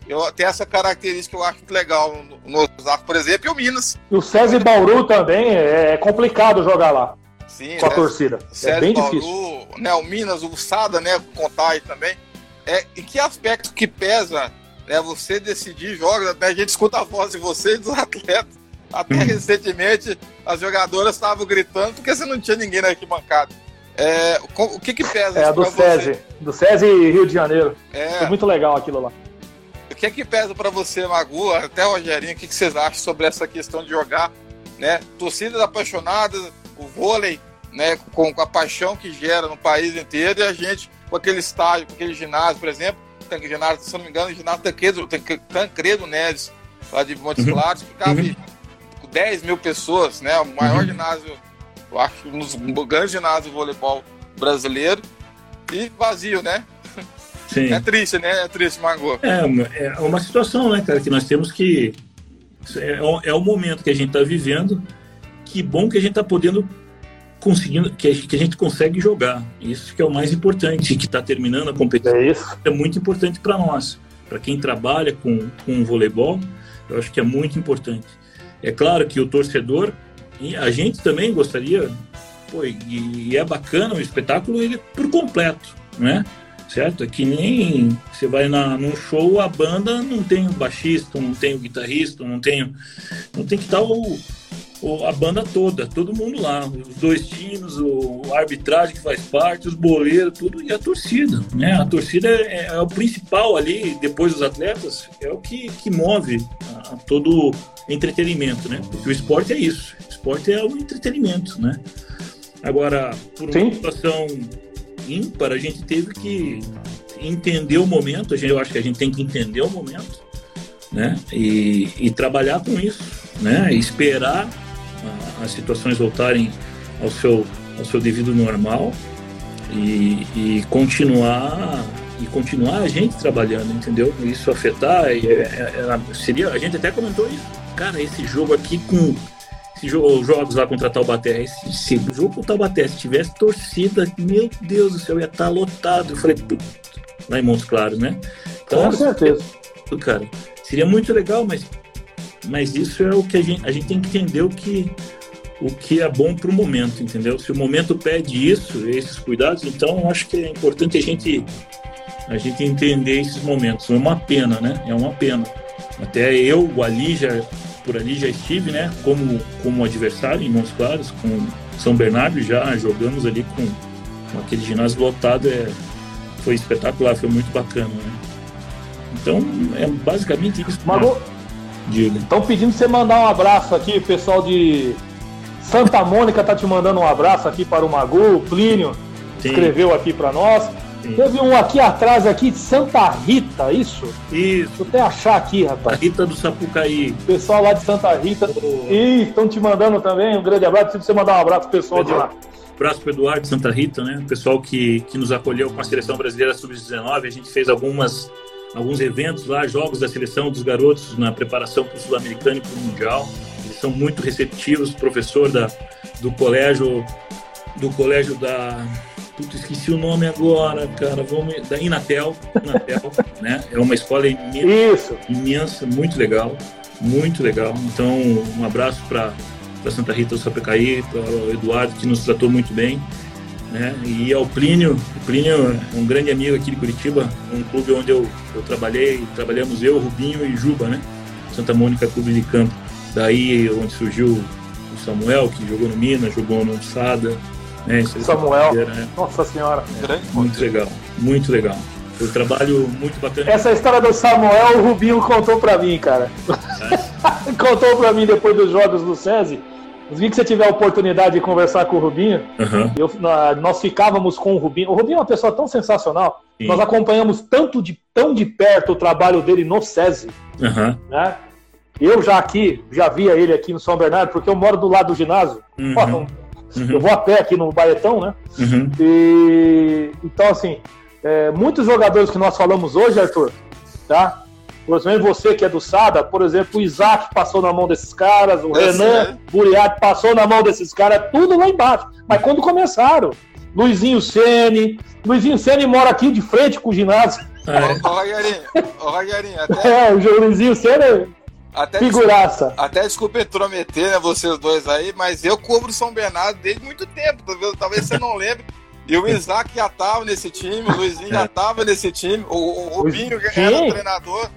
Eu, eu tenho essa característica que eu acho muito legal no, no Osasco, por exemplo, e o Minas. E o César Bauru também é complicado jogar lá. Sim, com a né? torcida. é bem Bauru, difícil. Né, o Minas, o Sada, né? Contar aí também. É, em que aspecto que pesa né, você decidir jogos? Né, a gente escuta a voz de vocês, dos atletas. Até uhum. recentemente as jogadoras estavam gritando porque você não tinha ninguém na arquibancada. É, o que que pesa? É a do SESI, do SESI Rio de Janeiro. É. Foi muito legal aquilo lá. O que é que pesa para você, Magu, até Rogerinho, o que, que vocês acham sobre essa questão de jogar, né? Torcidas apaixonadas, o vôlei né, com, com, a paixão que gera no país inteiro, e a gente, com aquele estádio, com aquele ginásio, por exemplo, ginásio, se não me engano, ginásio Tancredo, Tancredo Neves, lá de Montes uhum. Claros, que cabe uhum. 10 mil pessoas, né, o maior uhum. ginásio, eu acho, um dos grandes ginásios de voleibol brasileiro, e vazio, né? Sim. É triste, né? É triste, Margot. É, é uma situação, né, cara, que nós temos que. É, é o momento que a gente está vivendo. Que bom que a gente está podendo conseguindo que a, que a gente consegue jogar. Isso que é o mais importante, que está terminando a competição. É, isso. é muito importante para nós, para quem trabalha com, com voleibol. Eu acho que é muito importante. É claro que o torcedor e a gente também gostaria, pô, e, e é bacana o espetáculo ele por completo, né? Certo? É que nem você vai na, num show, a banda não tem o baixista, não tem o guitarrista, não tem, não tem que estar o, a banda toda, todo mundo lá, os dois times, o, a arbitragem que faz parte, os boleiros, tudo, e a torcida, né? A torcida é, é o principal ali, depois dos atletas, é o que, que move a, a todo entretenimento, né? Porque o esporte é isso, o esporte é o entretenimento, né? Agora, por uma Sim. situação ímpar, a gente teve que entender o momento, a gente, eu acho que a gente tem que entender o momento, né? E, e trabalhar com isso, né? esperar as situações voltarem ao seu, ao seu devido normal e, e continuar e continuar a gente trabalhando, entendeu? Isso afetar, é, é, é seria, a gente até comentou isso. Cara, esse jogo aqui com esse jogo, jogos lá contra Taubaté, esse, esse jogo contra Taubaté, se tivesse torcida, meu Deus do céu, ia estar tá lotado. Eu falei, lá em Montes Claros, né? Então, com certeza. Cara, seria muito legal, mas, mas isso é o que a gente, a gente tem que entender o que, o que é bom para o momento, entendeu? Se o momento pede isso, esses cuidados, então acho que é importante a gente a gente entender esses momentos. É uma pena, né? É uma pena. Até eu, o Ali, já, por ali já estive, né? Como, como adversário em Montes Claros, com São Bernardo, já jogamos ali com, com aquele ginásio lotado. É, foi espetacular, foi muito bacana, né? Então, é basicamente isso. Mago, Diga. Estão pedindo você mandar um abraço aqui, pessoal de Santa Mônica tá te mandando um abraço aqui para o Magu, o Plínio Sim. escreveu aqui para nós. Sim. Teve um aqui atrás, aqui de Santa Rita, isso? Isso. Deixa eu até achar aqui, rapaz. Rita do Sapucaí. Pessoal lá de Santa Rita. Oh. E estão te mandando também um grande abraço. Preciso você mandar um abraço pro pessoal de lá. Abraço para Eduardo de Santa Rita, né? O pessoal que, que nos acolheu com a seleção brasileira sub-19. A gente fez algumas, alguns eventos lá, jogos da seleção dos garotos na preparação para o Sul-Americano e para o Mundial. São muito receptivos. Professor da, do colégio, do colégio da Puta, esqueci o nome agora, cara. Vamos, da Inatel, Inatel né? É uma escola imensa, imensa, muito legal, muito legal. Então, um abraço para Santa Rita do Sapecaí, para o Eduardo, que nos tratou muito bem. Né? E ao Plínio, o Plínio é um grande amigo aqui de Curitiba, um clube onde eu, eu trabalhei, trabalhamos eu, Rubinho e Juba, né? Santa Mônica Clube de Campo. Daí onde surgiu o Samuel, que jogou no Minas, jogou no Sada, é, Samuel. Né? Nossa Senhora. É, muito legal, muito legal. Foi um trabalho muito bacana. Essa história do Samuel, o Rubinho contou pra mim, cara. É. contou pra mim depois dos jogos do SESI. Vi que você tiver a oportunidade de conversar com o Rubinho. Uhum. Eu, nós ficávamos com o Rubinho. O Rubinho é uma pessoa tão sensacional. Sim. Nós acompanhamos tanto de, tão de perto o trabalho dele no SESI. Uhum. Né? Eu já aqui, já via ele aqui no São Bernardo, porque eu moro do lado do ginásio. Uhum. Uhum. Eu vou a pé aqui no Baetão, né? Uhum. E, então, assim, é, muitos jogadores que nós falamos hoje, Arthur, tá? Por exemplo, você que é do Sada, por exemplo, o Isaac passou na mão desses caras, o Esse Renan é. Buriati passou na mão desses caras, tudo lá embaixo. Mas quando começaram, Luizinho Sene, Luizinho Sene mora aqui de frente com o ginásio. É. Ô, Rogerinho, ô, Rogerinho, até... É, o Luizinho Sene até Figuraça. Desculpa, até desculpa intrometer, né, vocês dois aí, mas eu cubro São Bernardo desde muito tempo, talvez, talvez você não lembre. E o Isaac já tava nesse time, o Luizinho já tava nesse time, o, o Rubinho que era o treinador.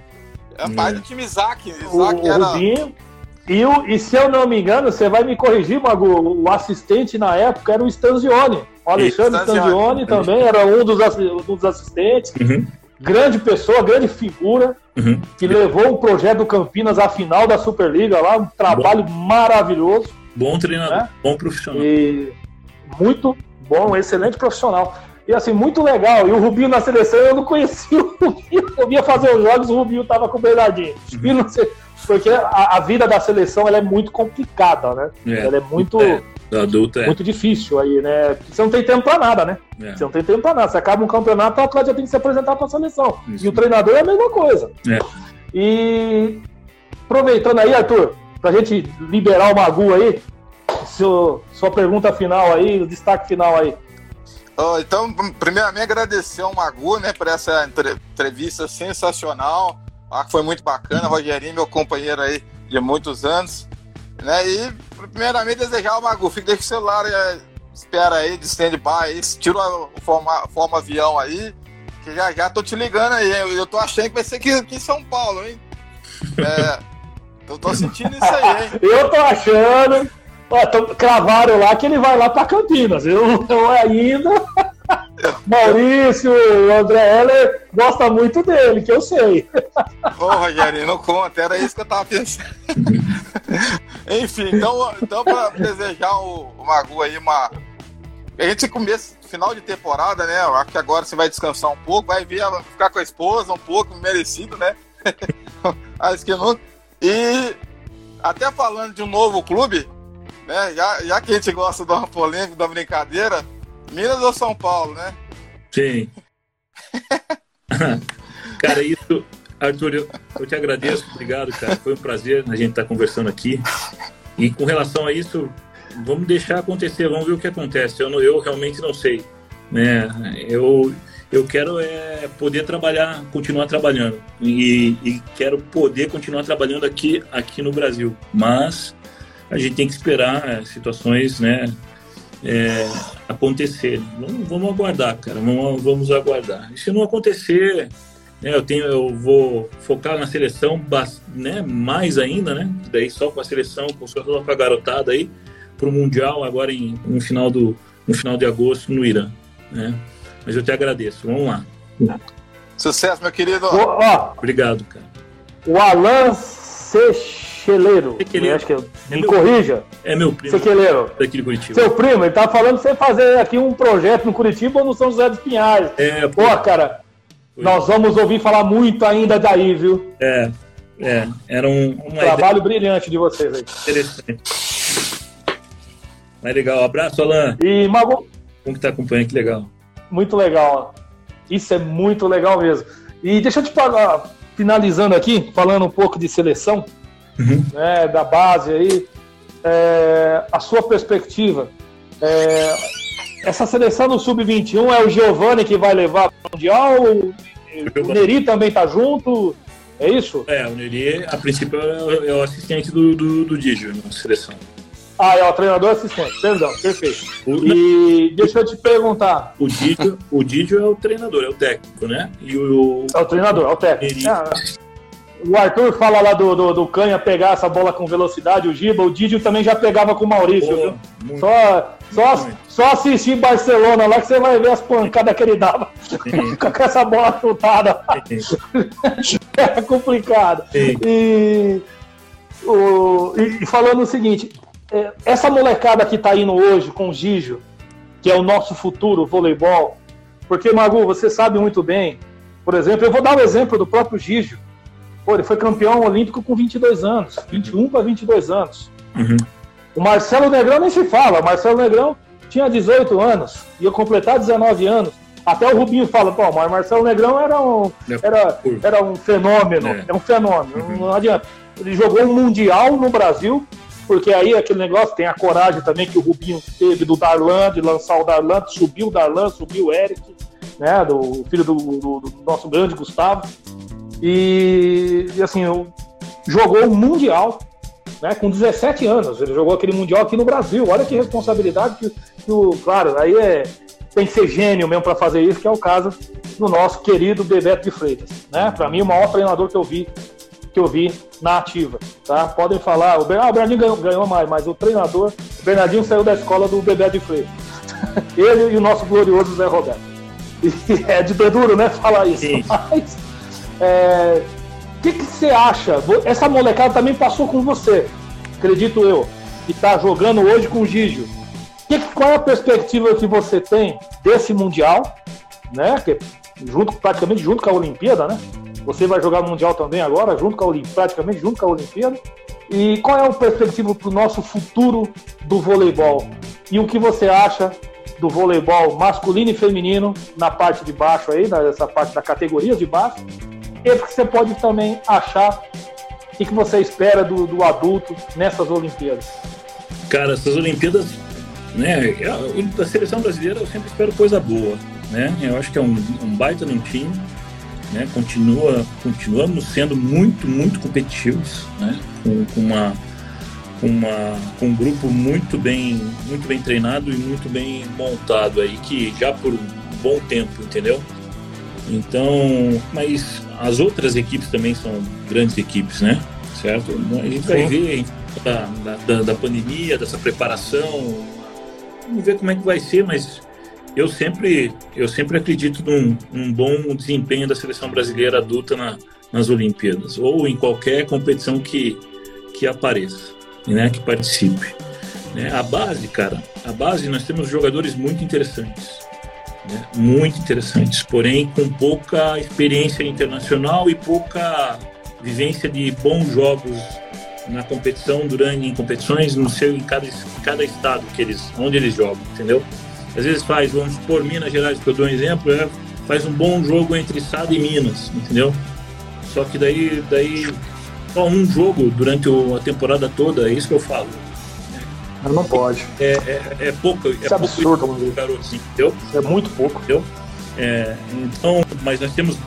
É pai do time Isaac. Isaac o, era... Rubinho. E, o, e se eu não me engano, você vai me corrigir, Mago, o assistente na época era o Stanzioni. O Alexandre Stanzioni também era um dos, um dos assistentes. Uhum grande pessoa, grande figura, uhum. que levou o projeto do Campinas à final da Superliga lá, um trabalho bom. maravilhoso. Bom treinador, né? bom profissional. E muito bom, excelente profissional. E assim, muito legal. E o Rubinho na seleção, eu não conhecia o Rubinho. Eu ia fazer os jogos, o Rubinho tava com o Bernardinho. Uhum. Porque a, a, vida da seleção ela é muito complicada, né? É. Ela é muito. É adulto é. Muito difícil aí, né? Você não tem tempo pra nada, né? É. Você não tem tempo pra nada. Você acaba um campeonato, o atleta já tem que se apresentar pra seleção. Isso. E o treinador é a mesma coisa. É. E aproveitando aí, Arthur, pra gente liberar o Magu aí, seu, sua pergunta final aí, o destaque final aí. Oh, então, primeiramente agradecer ao Magu, né, por essa entrevista sensacional. Ah, foi muito bacana, Rogerinho, meu companheiro aí de muitos anos. Né? E, primeiramente, desejar o Magu, fica deixa o celular, é, espera aí, de stand-by, tira o forma, forma avião aí, que já já tô te ligando aí, eu, eu tô achando que vai ser aqui, aqui em São Paulo, hein? É, eu tô sentindo isso aí, hein? eu tô achando, ó, tô, cravaram lá que ele vai lá pra Campinas, eu, eu ainda... Maurício, o André Heller gosta muito dele, que eu sei. Ô, Rogério, não conta, era isso que eu tava pensando. Enfim, então, então para desejar o, o Magu aí uma. A gente começa final de temporada, né? Eu acho que agora você vai descansar um pouco, vai vir ficar com a esposa um pouco, merecido, né? Acho que não. E até falando de um novo clube, né? Já, já que a gente gosta de uma polêmica, da brincadeira, Minas ou São Paulo, né? Sim. cara, isso, Arthur, eu, eu te agradeço, obrigado, cara. Foi um prazer a gente estar tá conversando aqui. E com relação a isso, vamos deixar acontecer, vamos ver o que acontece. Eu, não, eu realmente não sei. Né? Eu, eu quero é poder trabalhar, continuar trabalhando e, e, quero poder continuar trabalhando aqui, aqui no Brasil. Mas a gente tem que esperar é, situações, né, é, acontecerem. Vamos, vamos, aguardar, cara. Vamos, vamos aguardar. E se não acontecer, né, eu tenho, eu vou focar na seleção, né, mais ainda, né? Daí só com a seleção, com, só com a garotada aí para o mundial agora em, no final do no final de agosto no Irã, né? Mas eu te agradeço. Vamos lá. Sucesso, meu querido. O, ó, Obrigado, cara. O Alan Secheleiro. Sequeleiro. Acho que eu, é me meu, corrija. É meu primo. Sequeleiro. Daqui de Curitiba. Seu primo, ele tá falando pra você fazer aqui um projeto no Curitiba ou no São José dos Pinhais. É, pô, cara, foi. nós vamos ouvir falar muito ainda daí, viu? É, é. Era um, um trabalho ideia... brilhante de vocês aí. Interessante. Mas legal. Abraço, Alan. E Mago. Como que tá acompanhando? Que legal muito legal. Isso é muito legal mesmo. E deixa eu te falar, finalizando aqui, falando um pouco de seleção, uhum. né, da base aí, é, a sua perspectiva. É, essa seleção no Sub-21 é o Giovanni que vai levar para o Mundial? O, o Neri também está junto? É isso? É, o Neri, a princípio, é o assistente do, do, do Digio na seleção. Ah, é o treinador assistente, perdão, perfeito. E deixa eu te perguntar. O Didio, o Didio é o treinador, é o técnico, né? E o, é o treinador, é o técnico. Ah, o Arthur fala lá do, do, do, Canha pegar essa bola com velocidade, o Giba, o Didio também já pegava com o Maurício, Boa, viu? Só, só, só assistir Barcelona lá que você vai ver as pancadas que ele dava com essa bola chutada. é complicado. E, o, e falando o seguinte, é, essa molecada que está indo hoje com o Gijo, que é o nosso futuro voleibol, porque, Magu, você sabe muito bem, por exemplo, eu vou dar o exemplo do próprio Gijo. Pô, ele foi campeão olímpico com 22 anos, 21 para 22 anos. Uhum. O Marcelo Negrão nem se fala, o Marcelo Negrão tinha 18 anos, ia completar 19 anos. Até o Rubinho fala, pô, mas Marcelo Negrão era um, é era, era um fenômeno, é, é um fenômeno, uhum. não adianta. Ele jogou um Mundial no Brasil, porque aí aquele negócio tem a coragem também que o Rubinho teve do Darlan, de lançar o Darlan, subiu o Darlan, subiu o Eric, né, do filho do, do, do nosso grande Gustavo. E, e assim, jogou o Mundial, né, com 17 anos. Ele jogou aquele Mundial aqui no Brasil. Olha que responsabilidade que, que o. Claro, aí é, tem que ser gênio mesmo para fazer isso, que é o caso do nosso querido Bebeto de Freitas. Né? Para mim, o maior treinador que eu vi que eu vi na ativa. Tá? Podem falar, o, ah, o Bernardinho ganhou, ganhou, mais, mas o treinador, o Bernardinho saiu da escola do Bebé de Freire. Ele e o nosso glorioso Zé Roberto. E é de duro, né, falar isso. Sim. Mas, é, o que, que você acha? Essa molecada também passou com você, acredito eu, que está jogando hoje com o Gígio. Que, qual é a perspectiva que você tem desse Mundial, né? Que, junto, praticamente junto com a Olimpíada, né? Você vai jogar Mundial também agora, junto com a Olimpíada, praticamente junto com a Olimpíada. E qual é a perspectiva para o nosso futuro do voleibol? E o que você acha do voleibol masculino e feminino na parte de baixo aí, nessa parte da categoria de baixo? E o que você pode também achar o que você espera do, do adulto nessas Olimpíadas? Cara, essas Olimpíadas, né? A seleção brasileira eu sempre espero coisa boa, né? Eu acho que é um, um baita num time né? Continua, continuamos sendo muito, muito competitivos, né? Com, com uma, uma, com um grupo muito bem, muito bem treinado e muito bem montado aí, que já por um bom tempo, entendeu? Então, mas as outras equipes também são grandes equipes, né? Certo? A gente vai ver da, da, da pandemia, dessa preparação, vamos ver como é que vai ser, mas eu sempre, eu sempre acredito num, num bom desempenho da seleção brasileira adulta na, nas Olimpíadas ou em qualquer competição que, que apareça, né, que participe. Né? A base, cara, a base nós temos jogadores muito interessantes, né? muito interessantes, porém com pouca experiência internacional e pouca vivência de bons jogos na competição durante em competições no seu em cada, cada estado que eles onde eles jogam, entendeu? às vezes faz, vamos supor, Minas Gerais, que eu dou um exemplo, né? faz um bom jogo entre Sada e Minas, entendeu? Só que daí, daí só um jogo durante a temporada toda, é isso que eu falo. Não pode. É, é, é pouco. É, é absurdo, pouco garoto, entendeu? É muito pouco. Entendeu? É, então, mas nós temos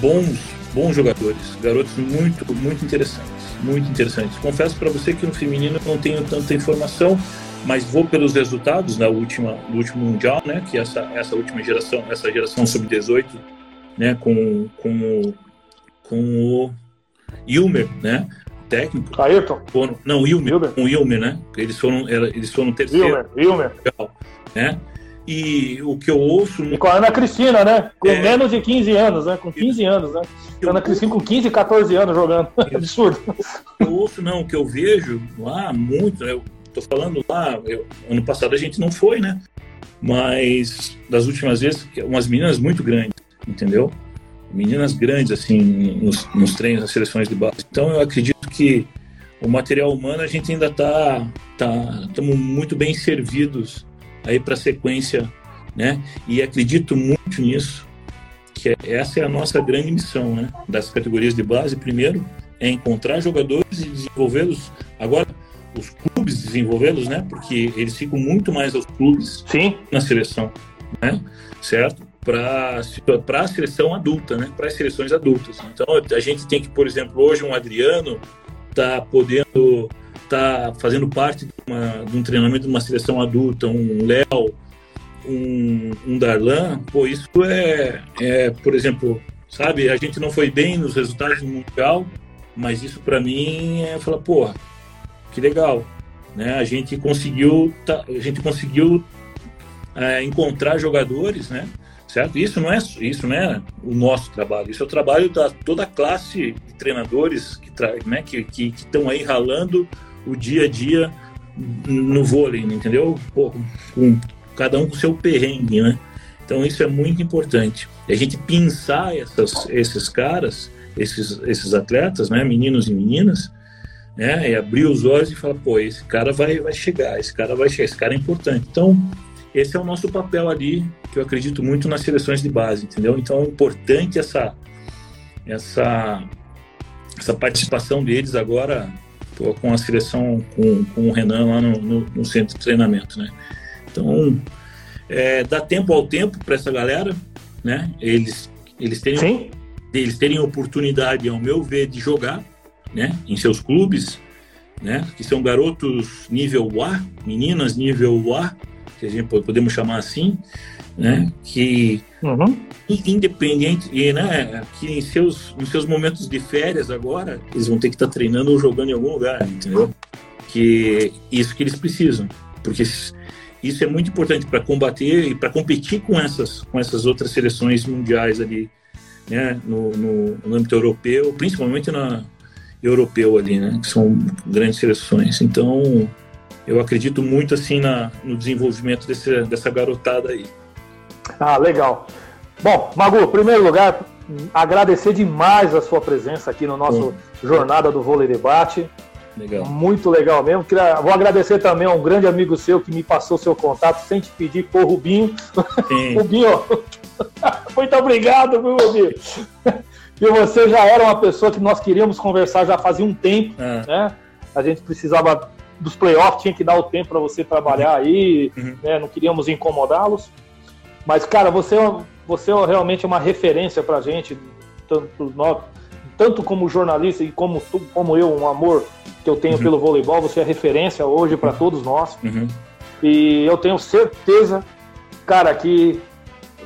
bons, bons jogadores, garotos muito, muito interessantes, muito interessantes. Confesso para você que no feminino eu não tenho tanta informação, mas vou pelos resultados da última, do último mundial, né? Que essa, essa última geração, essa geração sub 18, né? Com, com, com o Ilmer, né? Técnico. Ayrton? Foram, não, Ilmer, Ilmer. Com Ilmer, né? Eles foram, eles foram terceiro. Ilmer, Ilmer. Né? E o que eu ouço. E com a Ana Cristina, né? Com é... menos de 15 anos, né? Com 15 anos, né? Eu Ana Cristina com 15, 14 anos jogando. Absurdo. Eu ouço, não, o que eu vejo lá muito, eu tô falando lá, eu, ano passado a gente não foi, né? Mas das últimas vezes, umas meninas muito grandes, entendeu? Meninas grandes, assim, nos, nos treinos, nas seleções de base. Então eu acredito que o material humano a gente ainda tá, tá, estamos muito bem servidos aí para a sequência, né? E acredito muito nisso, que essa é a nossa grande missão, né? Das categorias de base, primeiro, é encontrar jogadores e desenvolvê-los. Agora, os clubes desenvolvê-los, né? Porque eles ficam muito mais aos clubes Sim. na seleção, né? Certo? Para a seleção adulta, né? Para as seleções adultas. Então, a gente tem que, por exemplo, hoje um Adriano tá podendo tá fazendo parte de, uma, de, um treinamento de uma seleção adulta, um Léo, um, um, Darlan, pô, isso é, é, por exemplo, sabe, a gente não foi bem nos resultados do Mundial, mas isso para mim é falar, pô, que legal, né? A gente conseguiu, tá, a gente conseguiu é, encontrar jogadores, né? Certo? Isso não é isso não é o nosso trabalho, isso é o trabalho da toda a classe de treinadores que né, que estão aí ralando o dia a dia no vôlei, entendeu? Pô, com, cada um com seu perrengue, né? Então isso é muito importante. E a gente pensar essas, esses caras, esses, esses atletas, né, meninos e meninas, né, e abrir os olhos e falar, pô, esse cara vai, vai chegar, esse cara vai chegar, esse cara é importante. Então esse é o nosso papel ali, que eu acredito muito nas seleções de base, entendeu? Então é importante essa essa essa participação deles agora pô, com a seleção, com, com o Renan lá no, no, no centro de treinamento, né? Então, é, dá tempo ao tempo para essa galera, né? Eles, eles, terem, Sim. eles terem oportunidade, ao meu ver, de jogar, né? Em seus clubes, né? Que são garotos nível A, meninas nível A, que a gente podemos chamar assim, né? Que uhum. independente e né, que em seus nos seus momentos de férias agora eles vão ter que estar tá treinando ou jogando em algum lugar, entendeu? Que isso que eles precisam, porque isso é muito importante para combater e para competir com essas com essas outras seleções mundiais ali, né? No, no, no âmbito europeu, principalmente na europeu ali, né? Que são grandes seleções. Então eu acredito muito assim na, no desenvolvimento desse, dessa garotada aí. Ah, legal. Bom, Magu, em primeiro lugar, agradecer demais a sua presença aqui no nosso. Jornada do Vôlei Debate. Legal. Muito legal mesmo. Vou agradecer também a um grande amigo seu que me passou seu contato sem te pedir, o Rubinho. Rubinho, muito obrigado, viu, Rubinho? E você já era uma pessoa que nós queríamos conversar já fazia um tempo, ah. né? A gente precisava dos playoffs, tinha que dar o tempo para você trabalhar aí, uhum. né? Não queríamos incomodá-los. Mas, cara, você, é você é realmente uma referência pra gente, tanto, nós, tanto como jornalista e como, como eu, um amor que eu tenho uhum. pelo voleibol, você é referência hoje para todos nós. Uhum. E eu tenho certeza, cara, que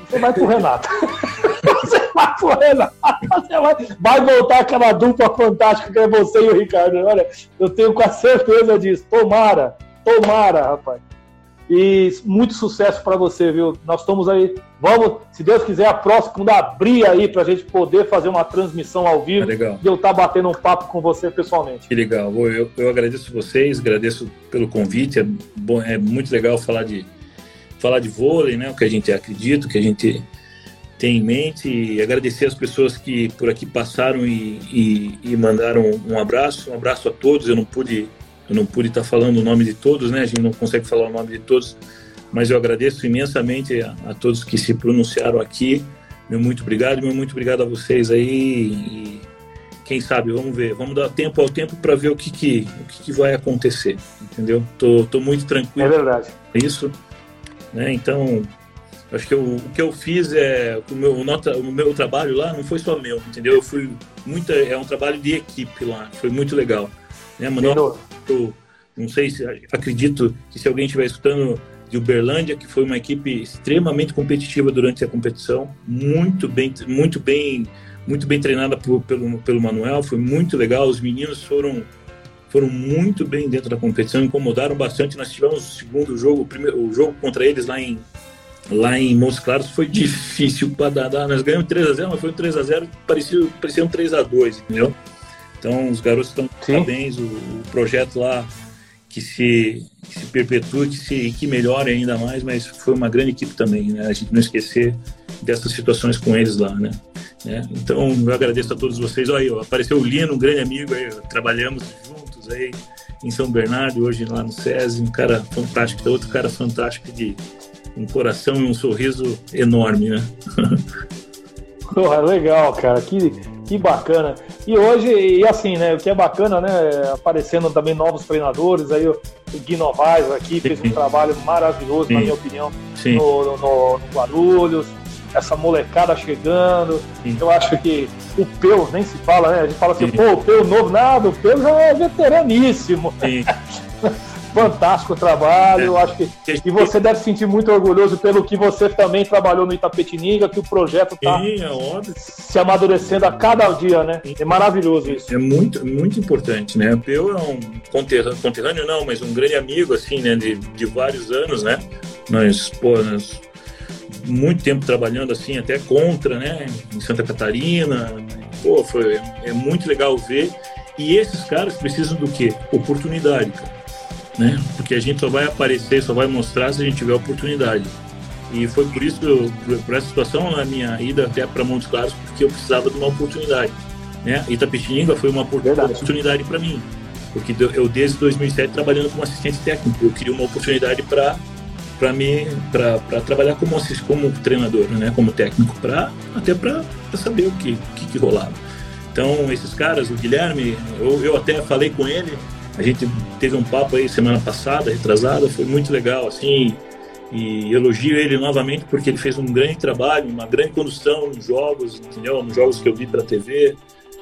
você vai pro Renato. Você vai Renato. Voltar aquela dupla fantástica que é você e o Ricardo. Olha, eu tenho quase certeza disso. Tomara, tomara, rapaz. E muito sucesso para você, viu? Nós estamos aí. Vamos, se Deus quiser, a próxima, quando abrir aí para a gente poder fazer uma transmissão ao vivo é e eu estar tá batendo um papo com você pessoalmente. Que legal. Eu, eu agradeço vocês, agradeço pelo convite. É, bom, é muito legal falar de, falar de vôlei, né? O que a gente acredita, o que a gente tem em mente. E agradecer as pessoas que por aqui passaram e, e, e mandaram um abraço. Um abraço a todos. Eu não pude eu não pude estar falando o nome de todos, né? A gente não consegue falar o nome de todos, mas eu agradeço imensamente a, a todos que se pronunciaram aqui, meu muito obrigado, meu muito obrigado a vocês aí. E quem sabe, vamos ver, vamos dar tempo ao tempo para ver o que que, o que que vai acontecer, entendeu? Tô, tô muito tranquilo. É verdade. Isso, né? Então, acho que eu, o que eu fiz é o meu nota, o meu trabalho lá não foi só meu, entendeu? Eu fui muita, é um trabalho de equipe lá, foi muito legal, né? Eu, não sei se acredito que se alguém estiver escutando de Uberlândia, que foi uma equipe extremamente competitiva durante a competição, muito bem, muito bem muito bem treinada por, pelo, pelo Manuel, foi muito legal. Os meninos foram foram muito bem dentro da competição, incomodaram bastante. Nós tivemos o segundo jogo, o, primeiro, o jogo contra eles lá em lá em Montes Claros foi difícil para dar. Nós ganhamos 3 a 0, mas foi um 3 a 0 parecia parecia um 3 a 2, entendeu? Então os garotos estão parabéns, o, o projeto lá que se, que se perpetue, que, se, que melhore ainda mais, mas foi uma grande equipe também, né? A gente não esquecer dessas situações com eles lá, né? É, então, eu agradeço a todos vocês. Olha aí, ó, apareceu o Lino, um grande amigo aí, trabalhamos juntos aí em São Bernardo, hoje lá no SESI, um cara fantástico, outro cara fantástico de um coração e um sorriso enorme, né? Porra, legal, cara, que, que bacana. E hoje, e assim, né, o que é bacana, né, aparecendo também novos treinadores, aí o, Gui Novaes aqui fez um trabalho maravilhoso, Sim. na minha opinião, no, no, no Guarulhos, essa molecada chegando. Sim. Eu acho que o Peu nem se fala, né? A gente fala assim, Sim. pô, o Peu novo, nada, o Peu já é veteraníssimo. Fantástico trabalho, é. eu acho que. E você deve sentir muito orgulhoso pelo que você também trabalhou no Itapetininga, que o projeto está é se amadurecendo a cada dia, né? É maravilhoso isso. É muito, muito importante, né? O Peu é um conterrâneo, conterrâneo não, mas um grande amigo, assim, né? De, de vários anos, né? Nós, pô, nós muito tempo trabalhando assim, até contra, né? Em Santa Catarina. Pô, foi, é muito legal ver. E esses caras precisam do quê? Oportunidade, cara. Né? Porque a gente só vai aparecer, só vai mostrar se a gente tiver oportunidade. E foi por isso, por essa situação, na minha ida até para Montes Claros, porque eu precisava de uma oportunidade. Né? Itapetininga foi uma oportunidade para mim, porque eu desde 2007 trabalhando como assistente técnico, eu queria uma oportunidade para para mim para trabalhar como como treinador né como técnico para até para saber o que, que, que rolava então esses caras o Guilherme eu, eu até falei com ele a gente teve um papo aí semana passada retrasada foi muito legal assim e elogio ele novamente porque ele fez um grande trabalho uma grande condução nos jogos entendeu nos jogos que eu vi para TV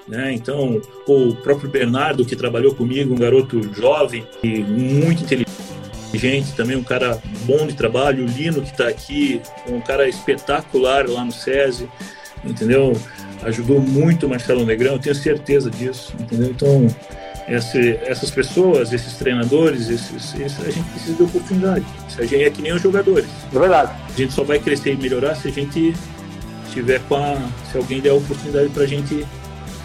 né? Então, o próprio Bernardo, que trabalhou comigo, um garoto jovem e muito inteligente, gente também, um cara bom de trabalho, o Lino que está aqui, um cara espetacular lá no SESI, entendeu? Ajudou muito o Marcelo Negrão, eu tenho certeza disso, entendeu? Então, esse, essas pessoas, esses treinadores, esses, esses, a gente precisa de oportunidade. A gente é que nem os jogadores. É verdade. A gente só vai crescer e melhorar se a gente tiver com a. Se alguém der a oportunidade para gente,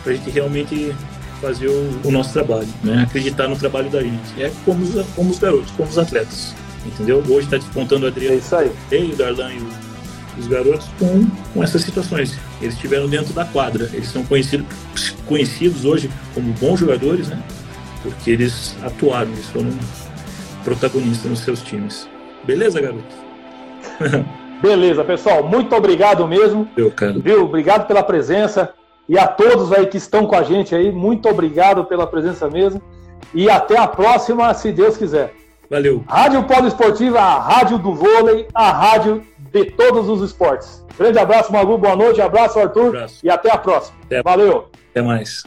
a gente realmente fazer o, o, nosso trabalho, né? Acreditar no trabalho da gente. É como os, como os garotos, como os atletas, entendeu? Hoje está despontando o Adriano, é isso aí. o Darlan e o, os garotos com, com essas situações. Eles estiveram dentro da quadra. Eles são conhecidos, conhecidos hoje como bons jogadores, né? Porque eles atuaram, eles foram protagonistas nos seus times. Beleza, garoto? Beleza, pessoal. Muito obrigado mesmo. Eu, cara. Viu? Obrigado pela presença. E a todos aí que estão com a gente aí, muito obrigado pela presença mesmo. E até a próxima, se Deus quiser. Valeu. Rádio Polo Esportiva, a rádio do vôlei, a rádio de todos os esportes. Grande abraço, Malu, boa noite, abraço, Arthur. Abraço. E até a próxima. Até. Valeu. Até mais.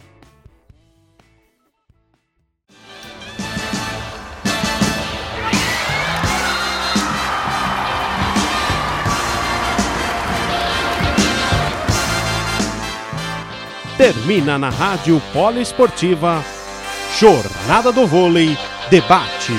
termina na Rádio Poliesportiva Jornada do Vôlei Debate.